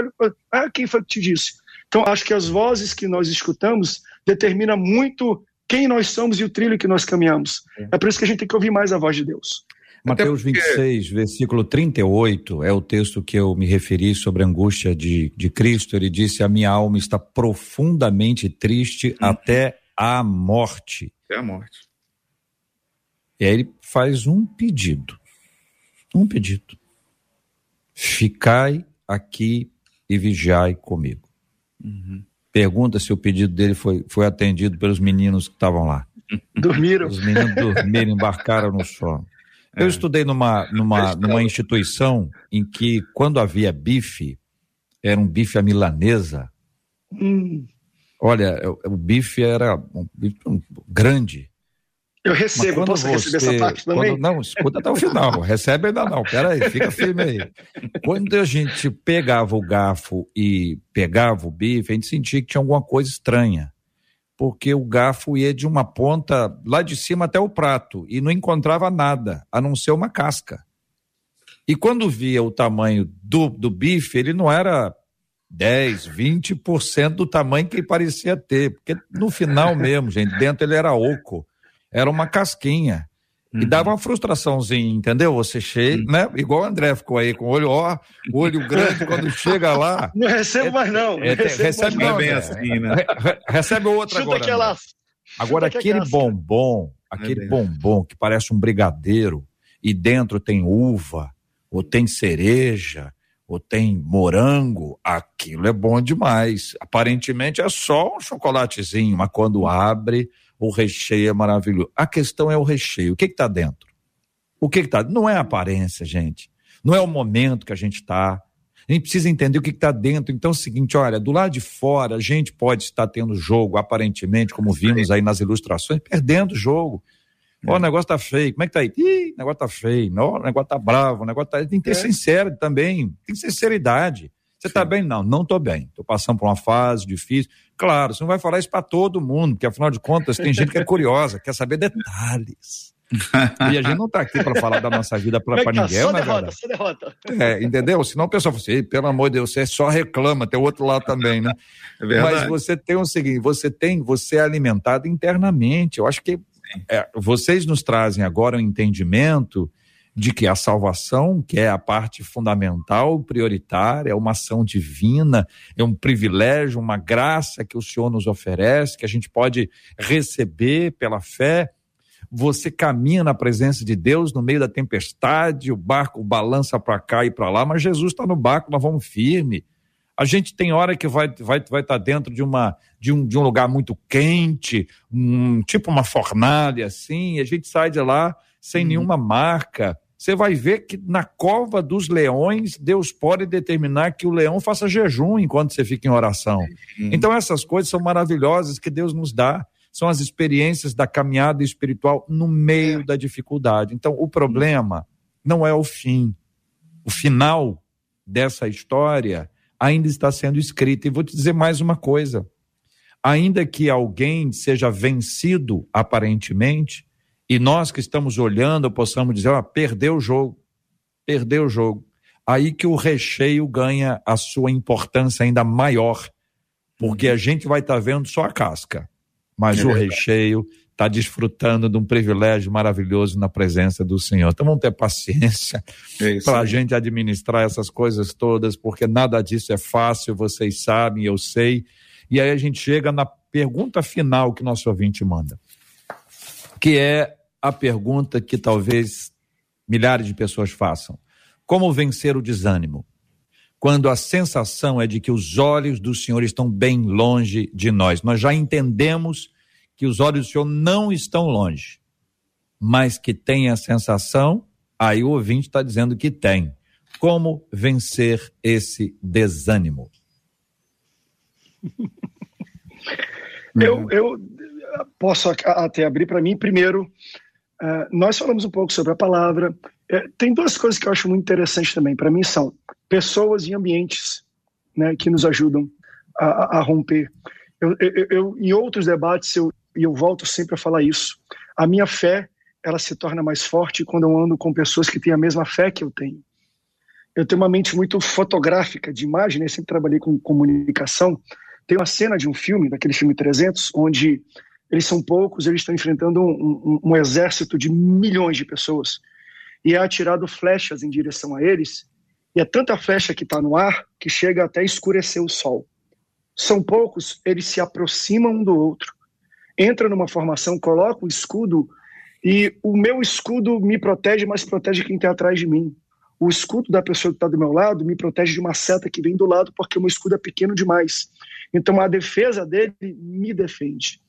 Ah, quem foi que te disse? Então, acho que as vozes que nós escutamos determinam muito quem nós somos e o trilho que nós caminhamos. É, é por isso que a gente tem que ouvir mais a voz de Deus. Mateus 26, versículo 38, é o texto que eu me referi sobre a angústia de, de Cristo. Ele disse: A minha alma está profundamente triste uhum. até a morte. Até a morte. E aí ele faz um pedido. Um pedido. Ficai aqui e vigiai comigo. Uhum. Pergunta se o pedido dele foi, foi atendido pelos meninos que estavam lá. Dormiram. Os meninos dormiram, embarcaram no sono. É. Eu estudei numa, numa, numa instituição em que, quando havia bife, era um bife à milanesa. Hum. Olha, o, o bife era um bife grande. Eu recebo, posso você, receber essa parte também? Quando, não, escuta até o final. Recebe ainda não, peraí, fica firme aí. Quando a gente pegava o garfo e pegava o bife, a gente sentia que tinha alguma coisa estranha porque o garfo ia de uma ponta lá de cima até o prato e não encontrava nada, a não ser uma casca. E quando via o tamanho do, do bife, ele não era 10, 20% do tamanho que ele parecia ter, porque no final mesmo, gente, dentro ele era oco, era uma casquinha. Uhum. E dava uma frustraçãozinha, entendeu? Você cheio, uhum. né? Igual o André ficou aí com o olho, ó, olho grande, quando chega lá. Não recebo é, mais, não. É, recebo recebe mais não, bem assim, né? Recebe outra Chuta agora. Aquela, agora, aquele bombom, aquele é bombom que parece um brigadeiro e dentro tem uva, ou tem cereja, ou tem morango, aquilo é bom demais. Aparentemente é só um chocolatezinho, mas quando abre o recheio é maravilhoso. A questão é o recheio. O que está dentro? O que está? Não é a aparência, gente. Não é o momento que a gente está. A gente precisa entender o que está dentro. Então é o seguinte: olha, do lado de fora, a gente pode estar tendo jogo, aparentemente, como vimos aí nas ilustrações, perdendo o jogo. Ó, oh, o negócio tá feio. Como é que tá aí? Ih, o negócio tá feio. Ó, o negócio tá bravo. O negócio tá. Tem que ter é. sincero também. Tem sinceridade. Você está bem? Não, não estou bem. Estou passando por uma fase difícil. Claro, você não vai falar isso para todo mundo, porque afinal de contas tem gente que é curiosa, quer saber detalhes. e a gente não está aqui para falar da nossa vida para tá? ninguém, só né, derrota, só derrota. É, entendeu? Senão o pessoal fala assim, pelo amor de Deus, você só reclama, tem o outro lado também, né? É verdade. Mas você tem o seguinte, você tem, você é alimentado internamente. Eu acho que é, vocês nos trazem agora um entendimento de que a salvação, que é a parte fundamental, prioritária, é uma ação divina, é um privilégio, uma graça que o Senhor nos oferece, que a gente pode receber pela fé. Você caminha na presença de Deus no meio da tempestade, o barco balança para cá e para lá, mas Jesus está no barco, nós vamos firme. A gente tem hora que vai vai vai estar tá dentro de uma de um, de um lugar muito quente, um, tipo uma fornalha assim, e a gente sai de lá sem hum. nenhuma marca, você vai ver que na cova dos leões, Deus pode determinar que o leão faça jejum enquanto você fica em oração. Uhum. Então, essas coisas são maravilhosas que Deus nos dá. São as experiências da caminhada espiritual no meio é. da dificuldade. Então, o problema não é o fim. O final dessa história ainda está sendo escrito. E vou te dizer mais uma coisa: ainda que alguém seja vencido aparentemente, e nós que estamos olhando possamos dizer, ó, perdeu o jogo, perdeu o jogo. Aí que o recheio ganha a sua importância ainda maior, porque a gente vai estar tá vendo só a casca, mas é o recheio está desfrutando de um privilégio maravilhoso na presença do Senhor. Então vamos ter paciência é para a gente administrar essas coisas todas, porque nada disso é fácil, vocês sabem, eu sei. E aí a gente chega na pergunta final que nosso ouvinte manda, que é a pergunta que talvez milhares de pessoas façam: como vencer o desânimo? Quando a sensação é de que os olhos do Senhor estão bem longe de nós. Nós já entendemos que os olhos do Senhor não estão longe, mas que tem a sensação, aí o ouvinte está dizendo que tem. Como vencer esse desânimo? Eu, eu posso até abrir para mim primeiro Uh, nós falamos um pouco sobre a palavra. Uh, tem duas coisas que eu acho muito interessantes também. Para mim são pessoas e ambientes né, que nos ajudam a, a romper. Eu, eu, eu, em outros debates, eu, eu volto sempre a falar isso, a minha fé ela se torna mais forte quando eu ando com pessoas que têm a mesma fé que eu tenho. Eu tenho uma mente muito fotográfica de imagem, né? sempre trabalhei com comunicação. Tem uma cena de um filme, daquele filme 300, onde eles são poucos, eles estão enfrentando um, um, um exército de milhões de pessoas. E é atirado flechas em direção a eles, e é tanta flecha que está no ar que chega até escurecer o sol. São poucos, eles se aproximam um do outro, entram numa formação, colocam o escudo, e o meu escudo me protege, mas protege quem está atrás de mim. O escudo da pessoa que está do meu lado me protege de uma seta que vem do lado, porque o meu escudo é pequeno demais. Então a defesa dele me defende.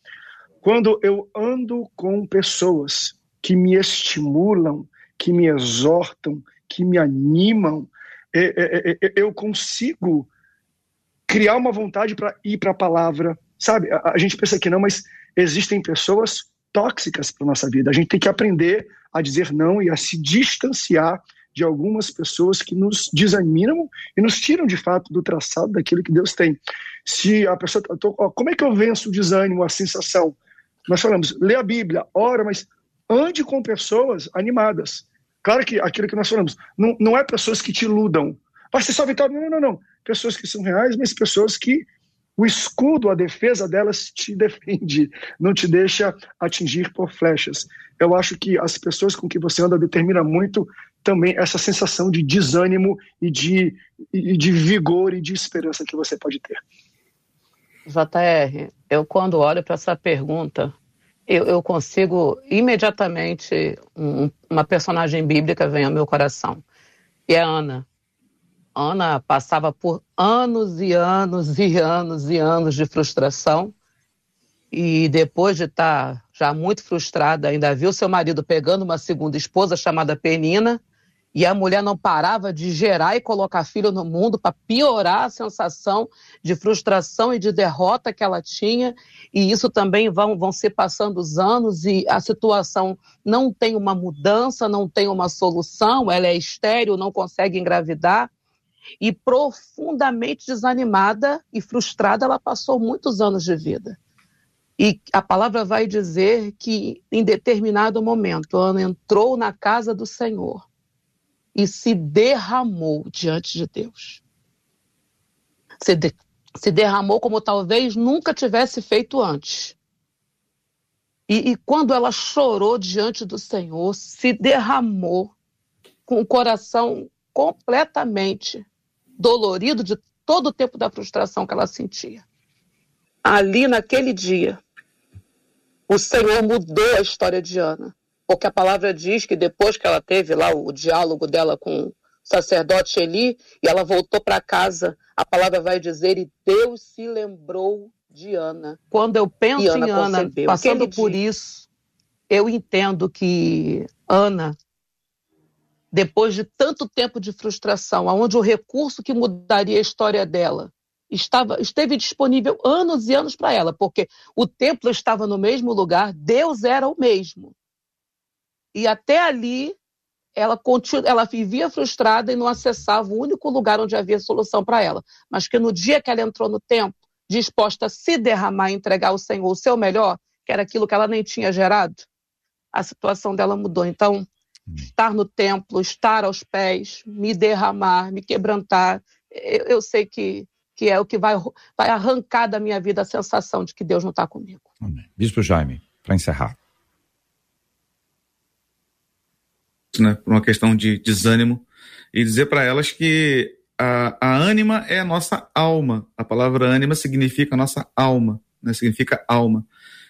Quando eu ando com pessoas que me estimulam, que me exortam, que me animam, é, é, é, eu consigo criar uma vontade para ir para a palavra. Sabe, a, gente pensa que não, mas existem pessoas tóxicas para nossa vida. A gente tem que aprender a dizer não e a se distanciar de algumas pessoas que nos desanimam e nos tiram de fato do traçado daquilo que Deus tem. Se a pessoa, ó, como é que eu venço o desânimo, a sensação? Nós falamos, lê a Bíblia, ora, mas ande com pessoas animadas. Claro que aquilo que nós falamos, não, não é pessoas que te iludam. Vai ser só vitória. Não, não, não. Pessoas que são reais, mas pessoas que o escudo, a defesa delas te defende, não te deixa atingir por flechas. Eu acho que as pessoas com que você anda determina muito também essa sensação de desânimo e de, e de vigor e de esperança que você pode ter. JR, eu quando olho para essa pergunta, eu, eu consigo imediatamente um, uma personagem bíblica vem ao meu coração. E é Ana. Ana passava por anos e anos e anos e anos de frustração. E depois de estar já muito frustrada, ainda viu seu marido pegando uma segunda esposa chamada Penina. E a mulher não parava de gerar e colocar filho no mundo para piorar a sensação de frustração e de derrota que ela tinha. E isso também vão, vão se passando os anos e a situação não tem uma mudança, não tem uma solução. Ela é estéril, não consegue engravidar e profundamente desanimada e frustrada, ela passou muitos anos de vida. E a palavra vai dizer que em determinado momento Ana entrou na casa do Senhor e se derramou diante de Deus. Se, de, se derramou como talvez nunca tivesse feito antes. E, e quando ela chorou diante do Senhor, se derramou com o coração completamente dolorido de todo o tempo da frustração que ela sentia. Ali, naquele dia, o Senhor mudou a história de Ana. Porque a palavra diz que depois que ela teve lá o diálogo dela com o sacerdote Eli, e ela voltou para casa, a palavra vai dizer, e Deus se lembrou de Ana. Quando eu penso Ana em Ana concebeu. passando por dia. isso, eu entendo que Ana depois de tanto tempo de frustração, aonde o recurso que mudaria a história dela estava esteve disponível anos e anos para ela, porque o templo estava no mesmo lugar, Deus era o mesmo. E até ali ela continu, ela vivia frustrada e não acessava o único lugar onde havia solução para ela, mas que no dia que ela entrou no templo, disposta a se derramar e entregar ao Senhor o seu melhor, que era aquilo que ela nem tinha gerado, a situação dela mudou. Então, estar no templo, estar aos pés, me derramar, me quebrantar, eu, eu sei que, que é o que vai, vai arrancar da minha vida a sensação de que Deus não está comigo. Amém. Bispo Jaime, para encerrar. Né, por uma questão de desânimo, e dizer para elas que a, a ânima é a nossa alma. A palavra ânima significa nossa alma, né, significa alma.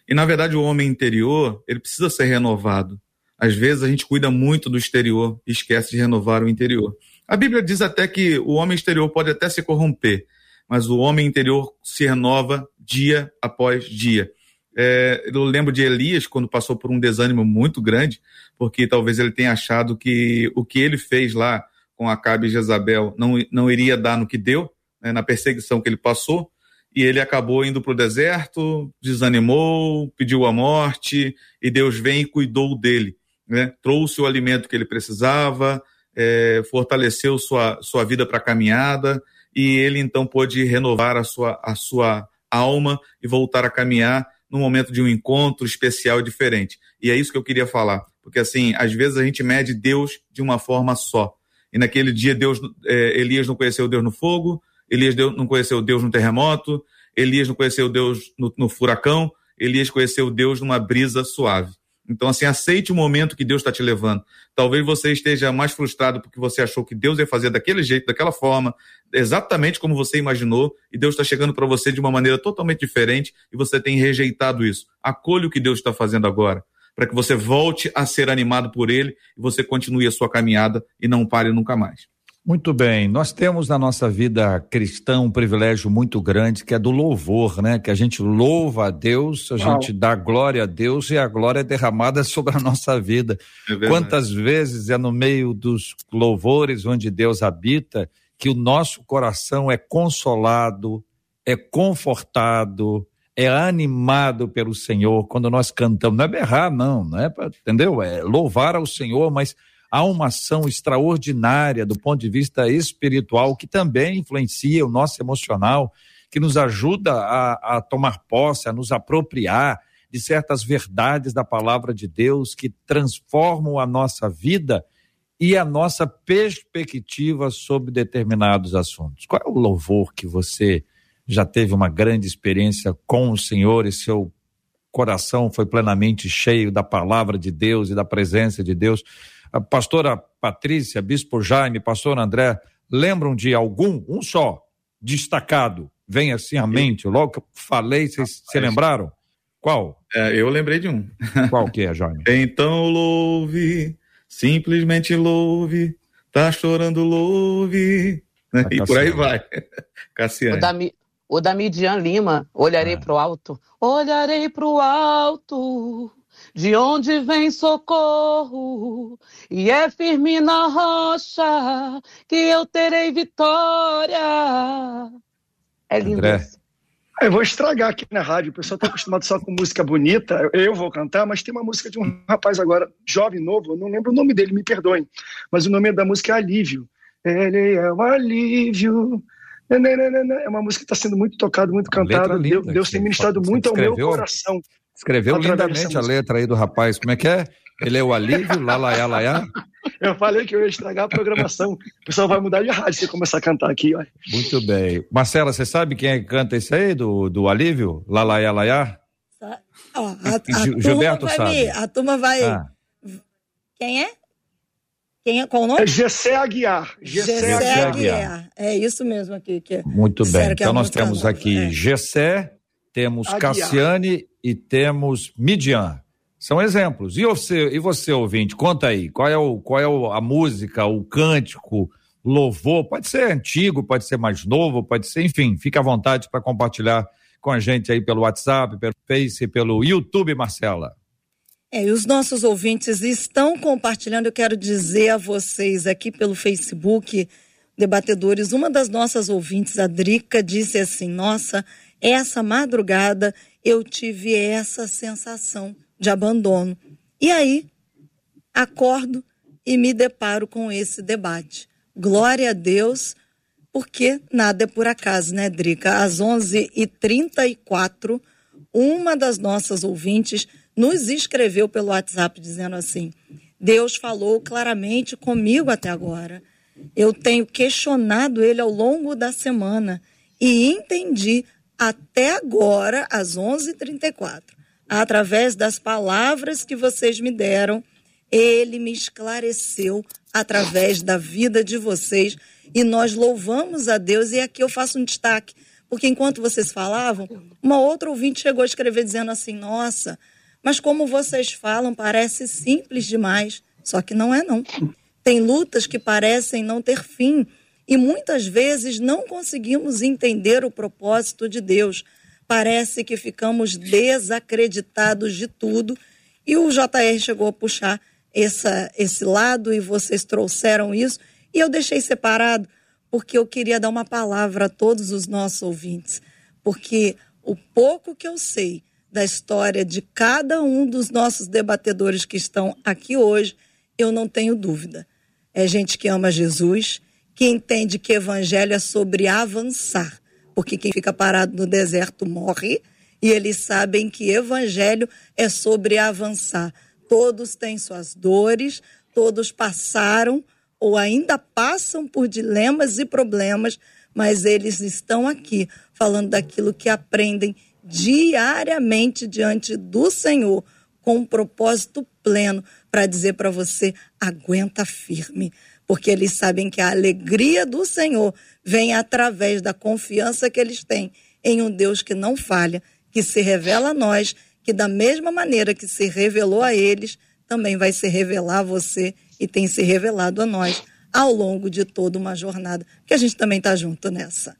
E na verdade o homem interior, ele precisa ser renovado. Às vezes a gente cuida muito do exterior e esquece de renovar o interior. A Bíblia diz até que o homem exterior pode até se corromper, mas o homem interior se renova dia após dia. É, eu lembro de Elias quando passou por um desânimo muito grande, porque talvez ele tenha achado que o que ele fez lá com Acabe e Jezabel não, não iria dar no que deu, né, na perseguição que ele passou, e ele acabou indo para o deserto, desanimou, pediu a morte, e Deus vem e cuidou dele né? trouxe o alimento que ele precisava, é, fortaleceu sua, sua vida para a caminhada, e ele então pôde renovar a sua, a sua alma e voltar a caminhar no momento de um encontro especial e diferente. E é isso que eu queria falar, porque assim, às vezes a gente mede Deus de uma forma só. E naquele dia Deus, é, Elias não conheceu Deus no fogo, Elias não conheceu Deus no terremoto, Elias não conheceu Deus no, no furacão, Elias conheceu Deus numa brisa suave. Então, assim, aceite o momento que Deus está te levando. Talvez você esteja mais frustrado porque você achou que Deus ia fazer daquele jeito, daquela forma, exatamente como você imaginou, e Deus está chegando para você de uma maneira totalmente diferente e você tem rejeitado isso. Acolha o que Deus está fazendo agora, para que você volte a ser animado por Ele e você continue a sua caminhada e não pare nunca mais. Muito bem, nós temos na nossa vida cristã um privilégio muito grande que é do louvor, né? Que a gente louva a Deus, a Uau. gente dá glória a Deus e a glória é derramada sobre a nossa vida. É Quantas vezes é no meio dos louvores onde Deus habita que o nosso coração é consolado, é confortado, é animado pelo Senhor quando nós cantamos. Não é berrar, não, não é para, entendeu? É louvar ao Senhor, mas há uma ação extraordinária do ponto de vista espiritual que também influencia o nosso emocional, que nos ajuda a, a tomar posse, a nos apropriar de certas verdades da palavra de Deus que transformam a nossa vida e a nossa perspectiva sobre determinados assuntos. Qual é o louvor que você já teve uma grande experiência com o Senhor e seu coração foi plenamente cheio da palavra de Deus e da presença de Deus? A pastora Patrícia, Bispo Jaime, pastor André, lembram de algum, um só, destacado? Vem assim à mente, logo que eu falei, vocês se lembraram? Qual? É, eu lembrei de um. Qual que é, Jaime? então louve, simplesmente louve, tá chorando, louve. Né? e por aí vai. Cassiane. O da, o da Midian Lima, olharei ah. para o alto, olharei para o alto de onde vem socorro, e é firme na rocha que eu terei vitória. É lindo. André. Eu vou estragar aqui na rádio, o pessoal está acostumado só com música bonita, eu vou cantar, mas tem uma música de um rapaz agora, jovem, novo, eu não lembro o nome dele, me perdoem, mas o nome da música é Alívio. Ele é o alívio. É uma música que está sendo muito tocada, muito cantada. Deus, Deus tem ministrado muito ao meu coração. Escreveu lindamente a letra aí do rapaz. Como é que é? Ele é o alívio, lá, lá, lá, lá. Eu falei que eu ia estragar a programação. O pessoal vai mudar de rádio se começar a cantar aqui. Ó. Muito bem. Marcela, você sabe quem é que canta isso aí, do, do alívio? Lá, lá, lá, lá? Ó, a, a Gilberto sabe. Me, a turma vai... Ah. Quem é? Quem é, qual o nome? É Gessé Aguiar. Gessé Aguiar. Aguiar. É isso mesmo aqui. Que Muito bem. Então nós temos aqui é. Gessé, temos. Cassiane e temos Midian. São exemplos. E você, e você, ouvinte, conta aí, qual é, o, qual é a música, o cântico, louvor? Pode ser antigo, pode ser mais novo, pode ser, enfim, fica à vontade para compartilhar com a gente aí pelo WhatsApp, pelo Face, pelo YouTube, Marcela. É, e os nossos ouvintes estão compartilhando. Eu quero dizer a vocês aqui pelo Facebook, debatedores, uma das nossas ouvintes, a Drica, disse assim: Nossa, essa madrugada eu tive essa sensação de abandono. E aí, acordo e me deparo com esse debate. Glória a Deus, porque nada é por acaso, né, Drica? Às 11h34, uma das nossas ouvintes nos escreveu pelo WhatsApp dizendo assim: Deus falou claramente comigo até agora. Eu tenho questionado ele ao longo da semana e entendi até agora, às 11h34, através das palavras que vocês me deram, ele me esclareceu através da vida de vocês e nós louvamos a Deus. E aqui eu faço um destaque, porque enquanto vocês falavam, uma outra ouvinte chegou a escrever dizendo assim: Nossa, mas como vocês falam, parece simples demais. Só que não é, não. Tem lutas que parecem não ter fim e muitas vezes não conseguimos entender o propósito de Deus. Parece que ficamos desacreditados de tudo. E o JR chegou a puxar essa, esse lado e vocês trouxeram isso. E eu deixei separado porque eu queria dar uma palavra a todos os nossos ouvintes. Porque o pouco que eu sei da história de cada um dos nossos debatedores que estão aqui hoje, eu não tenho dúvida. É gente que ama Jesus, que entende que evangelho é sobre avançar, porque quem fica parado no deserto morre, e eles sabem que evangelho é sobre avançar. Todos têm suas dores, todos passaram ou ainda passam por dilemas e problemas, mas eles estão aqui falando daquilo que aprendem diariamente diante do Senhor, com um propósito pleno para dizer para você: aguenta firme, porque eles sabem que a alegria do Senhor vem através da confiança que eles têm em um Deus que não falha, que se revela a nós, que da mesma maneira que se revelou a eles, também vai se revelar a você e tem se revelado a nós ao longo de toda uma jornada, que a gente também está junto nessa.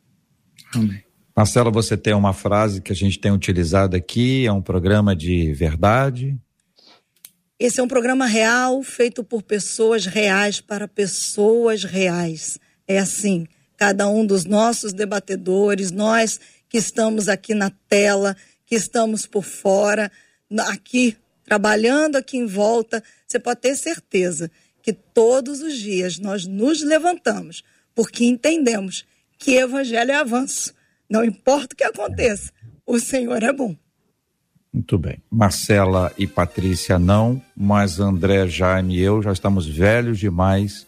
Amém. Marcela, você tem uma frase que a gente tem utilizado aqui, é um programa de verdade. Esse é um programa real, feito por pessoas reais para pessoas reais. É assim, cada um dos nossos debatedores, nós que estamos aqui na tela, que estamos por fora, aqui, trabalhando aqui em volta, você pode ter certeza que todos os dias nós nos levantamos, porque entendemos que evangelho é avanço. Não importa o que aconteça, o Senhor é bom. Muito bem. Marcela e Patrícia não, mas André, Jaime e eu já estamos velhos demais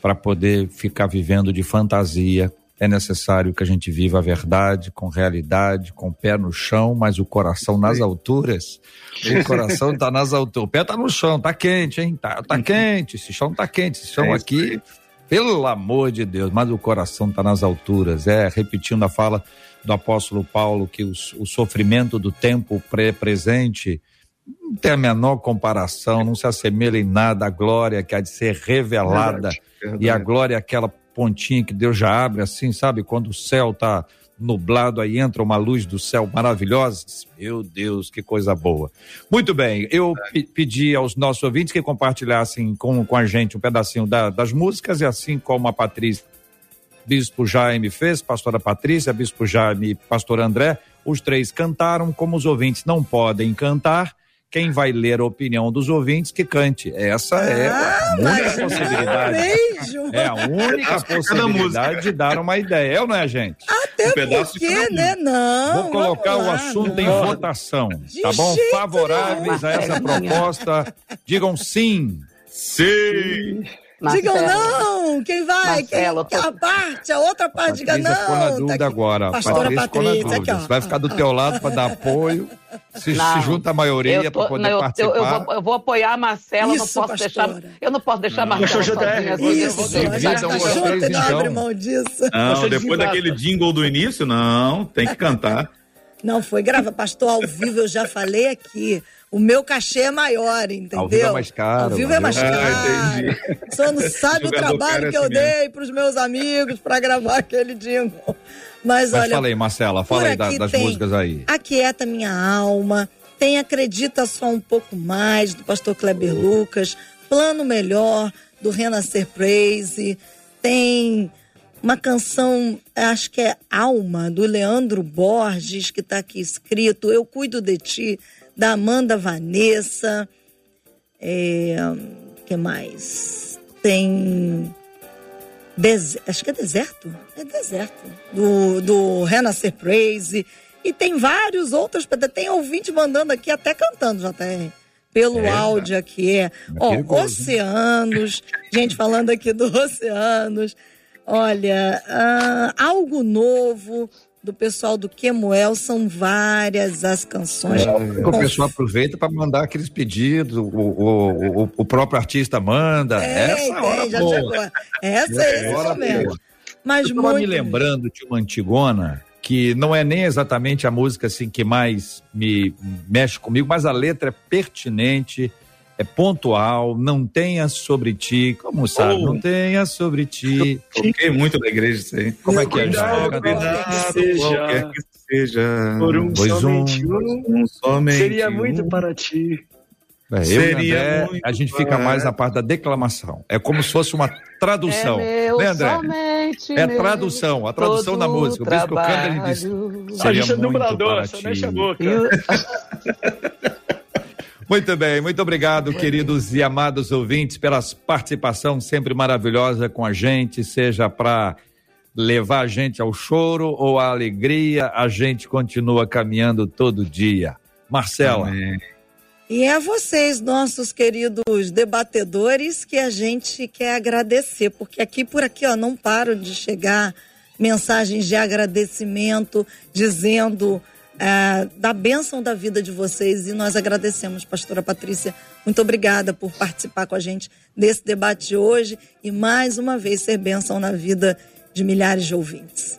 para poder ficar vivendo de fantasia é necessário que a gente viva a verdade com realidade, com o pé no chão, mas o coração nas alturas. O coração está nas alturas. O pé está no chão, está quente, hein? Tá, tá quente, esse chão está quente, esse chão aqui, pelo amor de Deus, mas o coração está nas alturas. É, repetindo a fala do apóstolo Paulo, que o, o sofrimento do tempo pré-presente não tem a menor comparação, não se assemelha em nada à glória que há de ser revelada. Verdade, verdade. E a glória é aquela pontinha que Deus já abre assim, sabe? Quando o céu tá nublado, aí entra uma luz do céu maravilhosa. Meu Deus, que coisa boa. Muito bem, eu é. pedi aos nossos ouvintes que compartilhassem com, com a gente um pedacinho da, das músicas e assim como a Patrícia, Bispo Jaime fez, pastora Patrícia, Bispo Jaime e pastor André, os três cantaram, como os ouvintes não podem cantar, quem vai ler a opinião dos ouvintes que cante. Essa é ah, a única possibilidade. É a única possibilidade de dar uma ideia, é ou não é, gente? Até um porque, né? Não. Vou colocar lá, o assunto não. em votação, de tá bom? Favoráveis a essa proposta, digam sim. Sim. Marcelo. Digam não! Quem vai? Marcelo, Quem, tô... A parte, a outra parte diga não. ficou na dúvida tá agora. Pastora Patrícia, Patrícia aqui, ó. Você vai ficar do teu lado para dar apoio. Se, se, junta a maioria para poder não, participar. Eu, eu, vou, eu, vou, apoiar a Marcela, Isso, não posso deixar. Eu não posso deixar a Marcela sozinha. Isso, Dividam vocês, então. Não abre mão disso. Não, depois daquele jingle do início, não, tem que cantar. Não, foi grava, pastor, ao vivo eu já falei aqui. O meu cachê é maior, entendeu? Ao vivo é mais caro. Ao vivo é mais caro. Ah, Só não sabe o trabalho que eu dei para os meus amigos para gravar aquele jingle. Mas, Mas olha. Fala aí, Marcela, fala aí das músicas aí. Aquieta Minha Alma, tem Acredita Só Um Pouco Mais, do pastor Kleber Lucas, Plano Melhor, do Renascer Praise, tem uma canção, acho que é Alma, do Leandro Borges, que está aqui escrito, Eu Cuido de Ti, da Amanda Vanessa. É, que mais? Tem. acho que é Deserto. É Deserto. Do, do Renascer Praise. E tem vários outros. Tem ouvinte mandando aqui, até cantando, JR. Pelo é, áudio aqui. É Ó, Oceanos. gente falando aqui do Oceanos. Olha, uh, algo novo do pessoal do Quemuel, são várias as canções. É, o pessoal aproveita para mandar aqueles pedidos, o, o, o, o, próprio artista manda. É, essa é, hora já boa. Chegou. Essa é, é isso mesmo. Mas Eu muito... me lembrando de uma Antigona, que não é nem exatamente a música assim que mais me mexe comigo, mas a letra é pertinente, é pontual, não tenha sobre ti, como sabe, oh. não tenha sobre ti. Toquei muito da igreja isso aí. Como é que é? Cuidado, cuidado, seja, qualquer que seja, por um pois somente um, um, somente seria um. muito para ti. É, eu Seria André, a gente fica mais na parte da declamação. É como se fosse uma tradução. É meu, né, André? É tradução, a tradução da música. O bispo canta e diz. Seria a gente é dublador, só mexe a boca. Muito bem, muito obrigado, queridos e amados ouvintes, pela participação sempre maravilhosa com a gente, seja para levar a gente ao choro ou à alegria, a gente continua caminhando todo dia. Marcela. Amém. E é a vocês, nossos queridos debatedores, que a gente quer agradecer, porque aqui por aqui, ó, não param de chegar mensagens de agradecimento, dizendo é, da bênção da vida de vocês e nós agradecemos, pastora Patrícia. Muito obrigada por participar com a gente desse debate de hoje e mais uma vez ser bênção na vida de milhares de ouvintes.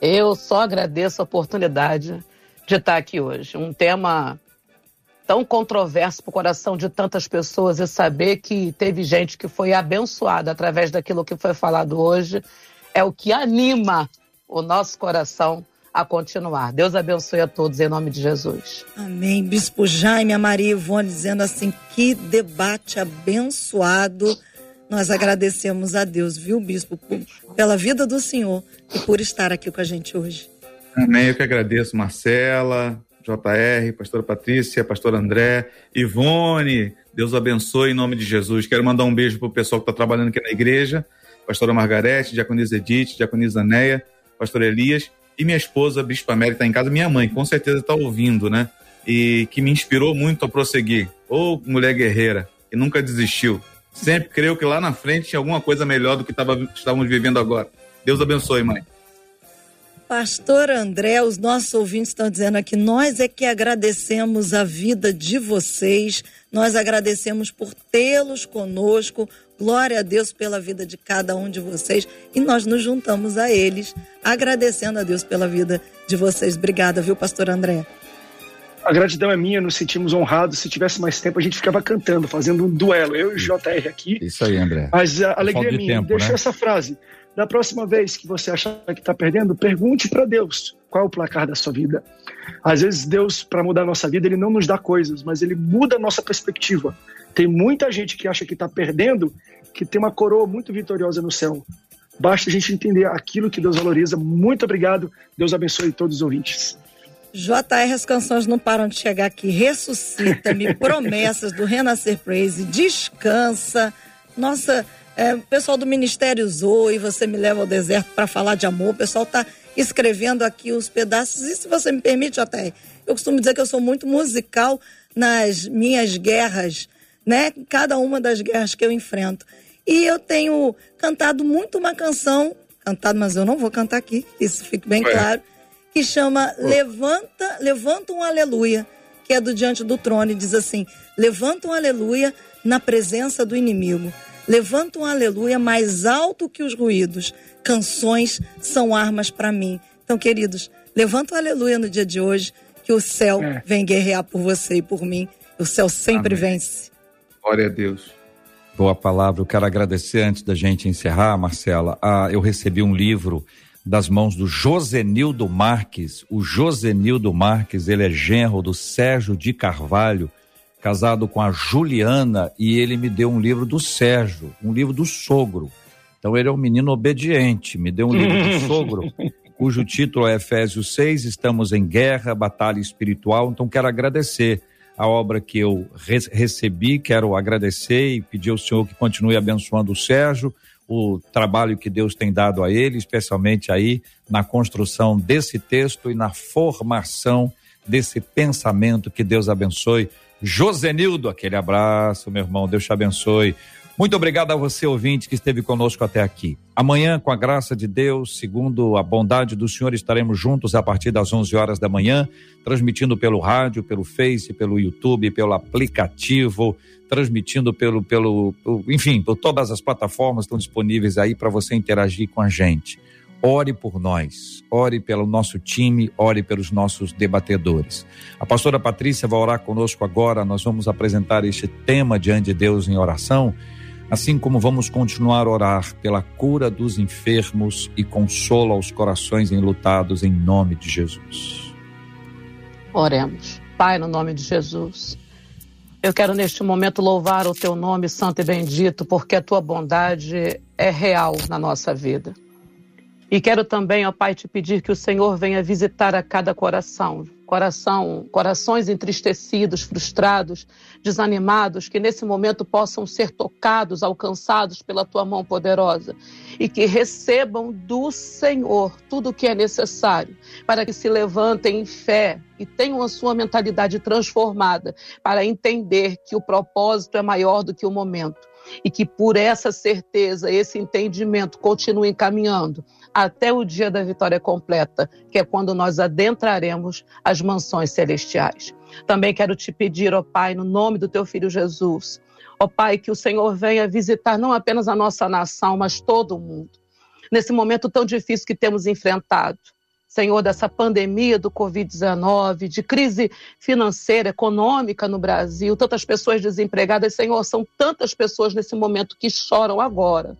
Eu só agradeço a oportunidade de estar aqui hoje. Um tema tão controverso para o coração de tantas pessoas e saber que teve gente que foi abençoada através daquilo que foi falado hoje é o que anima o nosso coração a continuar. Deus abençoe a todos em nome de Jesus. Amém. Bispo Jaime, a Maria Ivone dizendo assim: que debate abençoado. Nós agradecemos a Deus, viu, Bispo, pela vida do Senhor e por estar aqui com a gente hoje. Amém. Eu que agradeço, Marcela, JR, pastora Patrícia, pastor André, Ivone. Deus abençoe em nome de Jesus. Quero mandar um beijo para o pessoal que está trabalhando aqui na igreja, pastora Margarete, diaconisa Edith, diaconisa Neia, pastor Elias e minha esposa, Bispa Mary, está em casa, minha mãe, com certeza está ouvindo, né? E que me inspirou muito a prosseguir. Ô, oh, mulher guerreira, que nunca desistiu. Sempre creio que lá na frente tinha alguma coisa melhor do que tava, estávamos vivendo agora. Deus abençoe, mãe. Pastor André, os nossos ouvintes estão dizendo aqui, nós é que agradecemos a vida de vocês, nós agradecemos por tê-los conosco, glória a Deus pela vida de cada um de vocês e nós nos juntamos a eles, agradecendo a Deus pela vida de vocês. Obrigada, viu, Pastor André? A gratidão é minha, nos sentimos honrados. Se tivesse mais tempo, a gente ficava cantando, fazendo um duelo, eu e o JR aqui. Isso aí, André. Mas a alegria é minha. Tempo, Deixa né? essa frase. Da próxima vez que você achar que está perdendo, pergunte para Deus qual é o placar da sua vida. Às vezes, Deus, para mudar a nossa vida, ele não nos dá coisas, mas ele muda a nossa perspectiva. Tem muita gente que acha que está perdendo, que tem uma coroa muito vitoriosa no céu. Basta a gente entender aquilo que Deus valoriza. Muito obrigado. Deus abençoe todos os ouvintes. JR, as canções não param de chegar aqui. Ressuscita-me, promessas do Renascer Praise, descansa. Nossa, é, o pessoal do Ministério usou e você me leva ao deserto para falar de amor. O pessoal está escrevendo aqui os pedaços. E se você me permite, JR, eu costumo dizer que eu sou muito musical nas minhas guerras, né? Cada uma das guerras que eu enfrento. E eu tenho cantado muito uma canção, cantado, mas eu não vou cantar aqui, isso fique bem claro, que chama Levanta, Levanta um Aleluia, que é do Diante do Trono, e diz assim: Levanta um aleluia na presença do inimigo. Levanta um aleluia mais alto que os ruídos. Canções são armas para mim. Então, queridos, levanta um aleluia no dia de hoje, que o céu É. vem guerrear por você e por mim. O céu sempre Amém. vence. Glória a Deus. Boa palavra. Eu quero agradecer antes da gente encerrar, Marcela. Ah, eu recebi um livro das mãos do Josenildo Marques. O Josenildo Marques, ele é genro do Sérgio de Carvalho, casado com a Juliana, e ele me deu um livro do Sérgio, um livro do sogro. Então ele é um menino obediente, me deu um livro do sogro, cujo título é Efésios 6, estamos em guerra, batalha espiritual. Então quero agradecer a obra que eu re- recebi, quero agradecer e pedir ao Senhor que continue abençoando o Sérgio, o trabalho que Deus tem dado a ele, especialmente aí na construção desse texto e na formação desse pensamento. Que Deus abençoe. Josenildo, aquele abraço, meu irmão, Deus te abençoe. Muito obrigado a você, ouvinte, que esteve conosco até aqui. Amanhã, com a graça de Deus, segundo a bondade do Senhor, estaremos juntos a partir das 11 horas da manhã, transmitindo pelo rádio, pelo Face, pelo YouTube, pelo aplicativo, transmitindo pelo, pelo, pelo- enfim, por todas as plataformas estão disponíveis aí para você interagir com a gente. Ore por nós, ore pelo nosso time, ore pelos nossos debatedores. A pastora Patrícia vai orar conosco agora. Nós vamos apresentar este tema diante de Deus em oração, assim como vamos continuar a orar pela cura dos enfermos e consolo aos corações enlutados em nome de Jesus. Oremos. Pai, no nome de Jesus. Eu quero neste momento louvar o teu nome santo e bendito, porque a tua bondade é real na nossa vida. E quero também, ó Pai, te pedir que o Senhor venha visitar a cada coração, coração, corações entristecidos, frustrados, desanimados, que nesse momento possam ser tocados, alcançados pela tua mão poderosa e que recebam do Senhor tudo o que é necessário para que se levantem em fé e tenham a sua mentalidade transformada para entender que o propósito é maior do que o momento e que por essa certeza, esse entendimento continuem caminhando até o dia da vitória completa, que é quando nós adentraremos as mansões celestiais. Também quero te pedir, ó Pai, no nome do teu filho Jesus, ó Pai, que o Senhor venha visitar não apenas a nossa nação, mas todo o mundo. Nesse momento tão difícil que temos enfrentado, Senhor, dessa pandemia do Covid-19, de crise financeira, econômica no Brasil, tantas pessoas desempregadas. Senhor, são tantas pessoas nesse momento que choram agora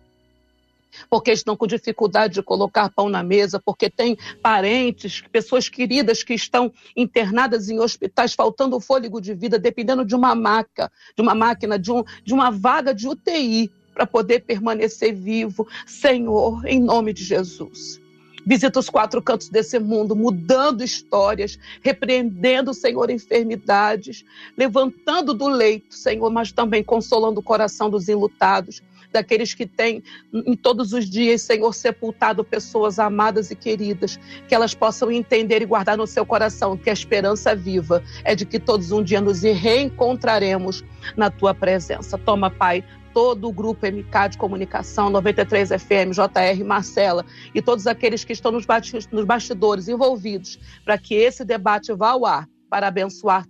porque estão com dificuldade de colocar pão na mesa, porque tem parentes, pessoas queridas que estão internadas em hospitais, faltando fôlego de vida, dependendo de uma maca, de uma máquina, de, um, de uma vaga de UTI para poder permanecer vivo. Senhor, em nome de Jesus. Visita os quatro cantos desse mundo, mudando histórias, repreendendo, Senhor, enfermidades, levantando do leito, Senhor, mas também consolando o coração dos enlutados, daqueles que têm em todos os dias, Senhor, sepultado pessoas amadas e queridas, que elas possam entender e guardar no seu coração que a esperança viva é de que todos um dia nos reencontraremos na tua presença. Toma, Pai, todo o grupo MK de comunicação, 93 FM, JR, Marcela e todos aqueles que estão nos bastidores envolvidos para que esse debate vá ao ar para abençoar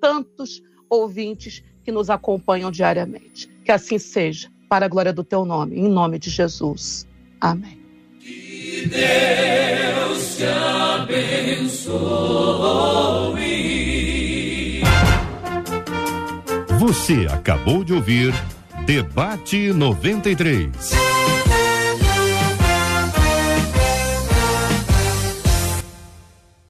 tantos ouvintes que nos acompanham diariamente. Que assim seja, para a glória do teu nome, em nome de Jesus. Amém. Que Deus te abençoe. Você acabou de ouvir Debate 93.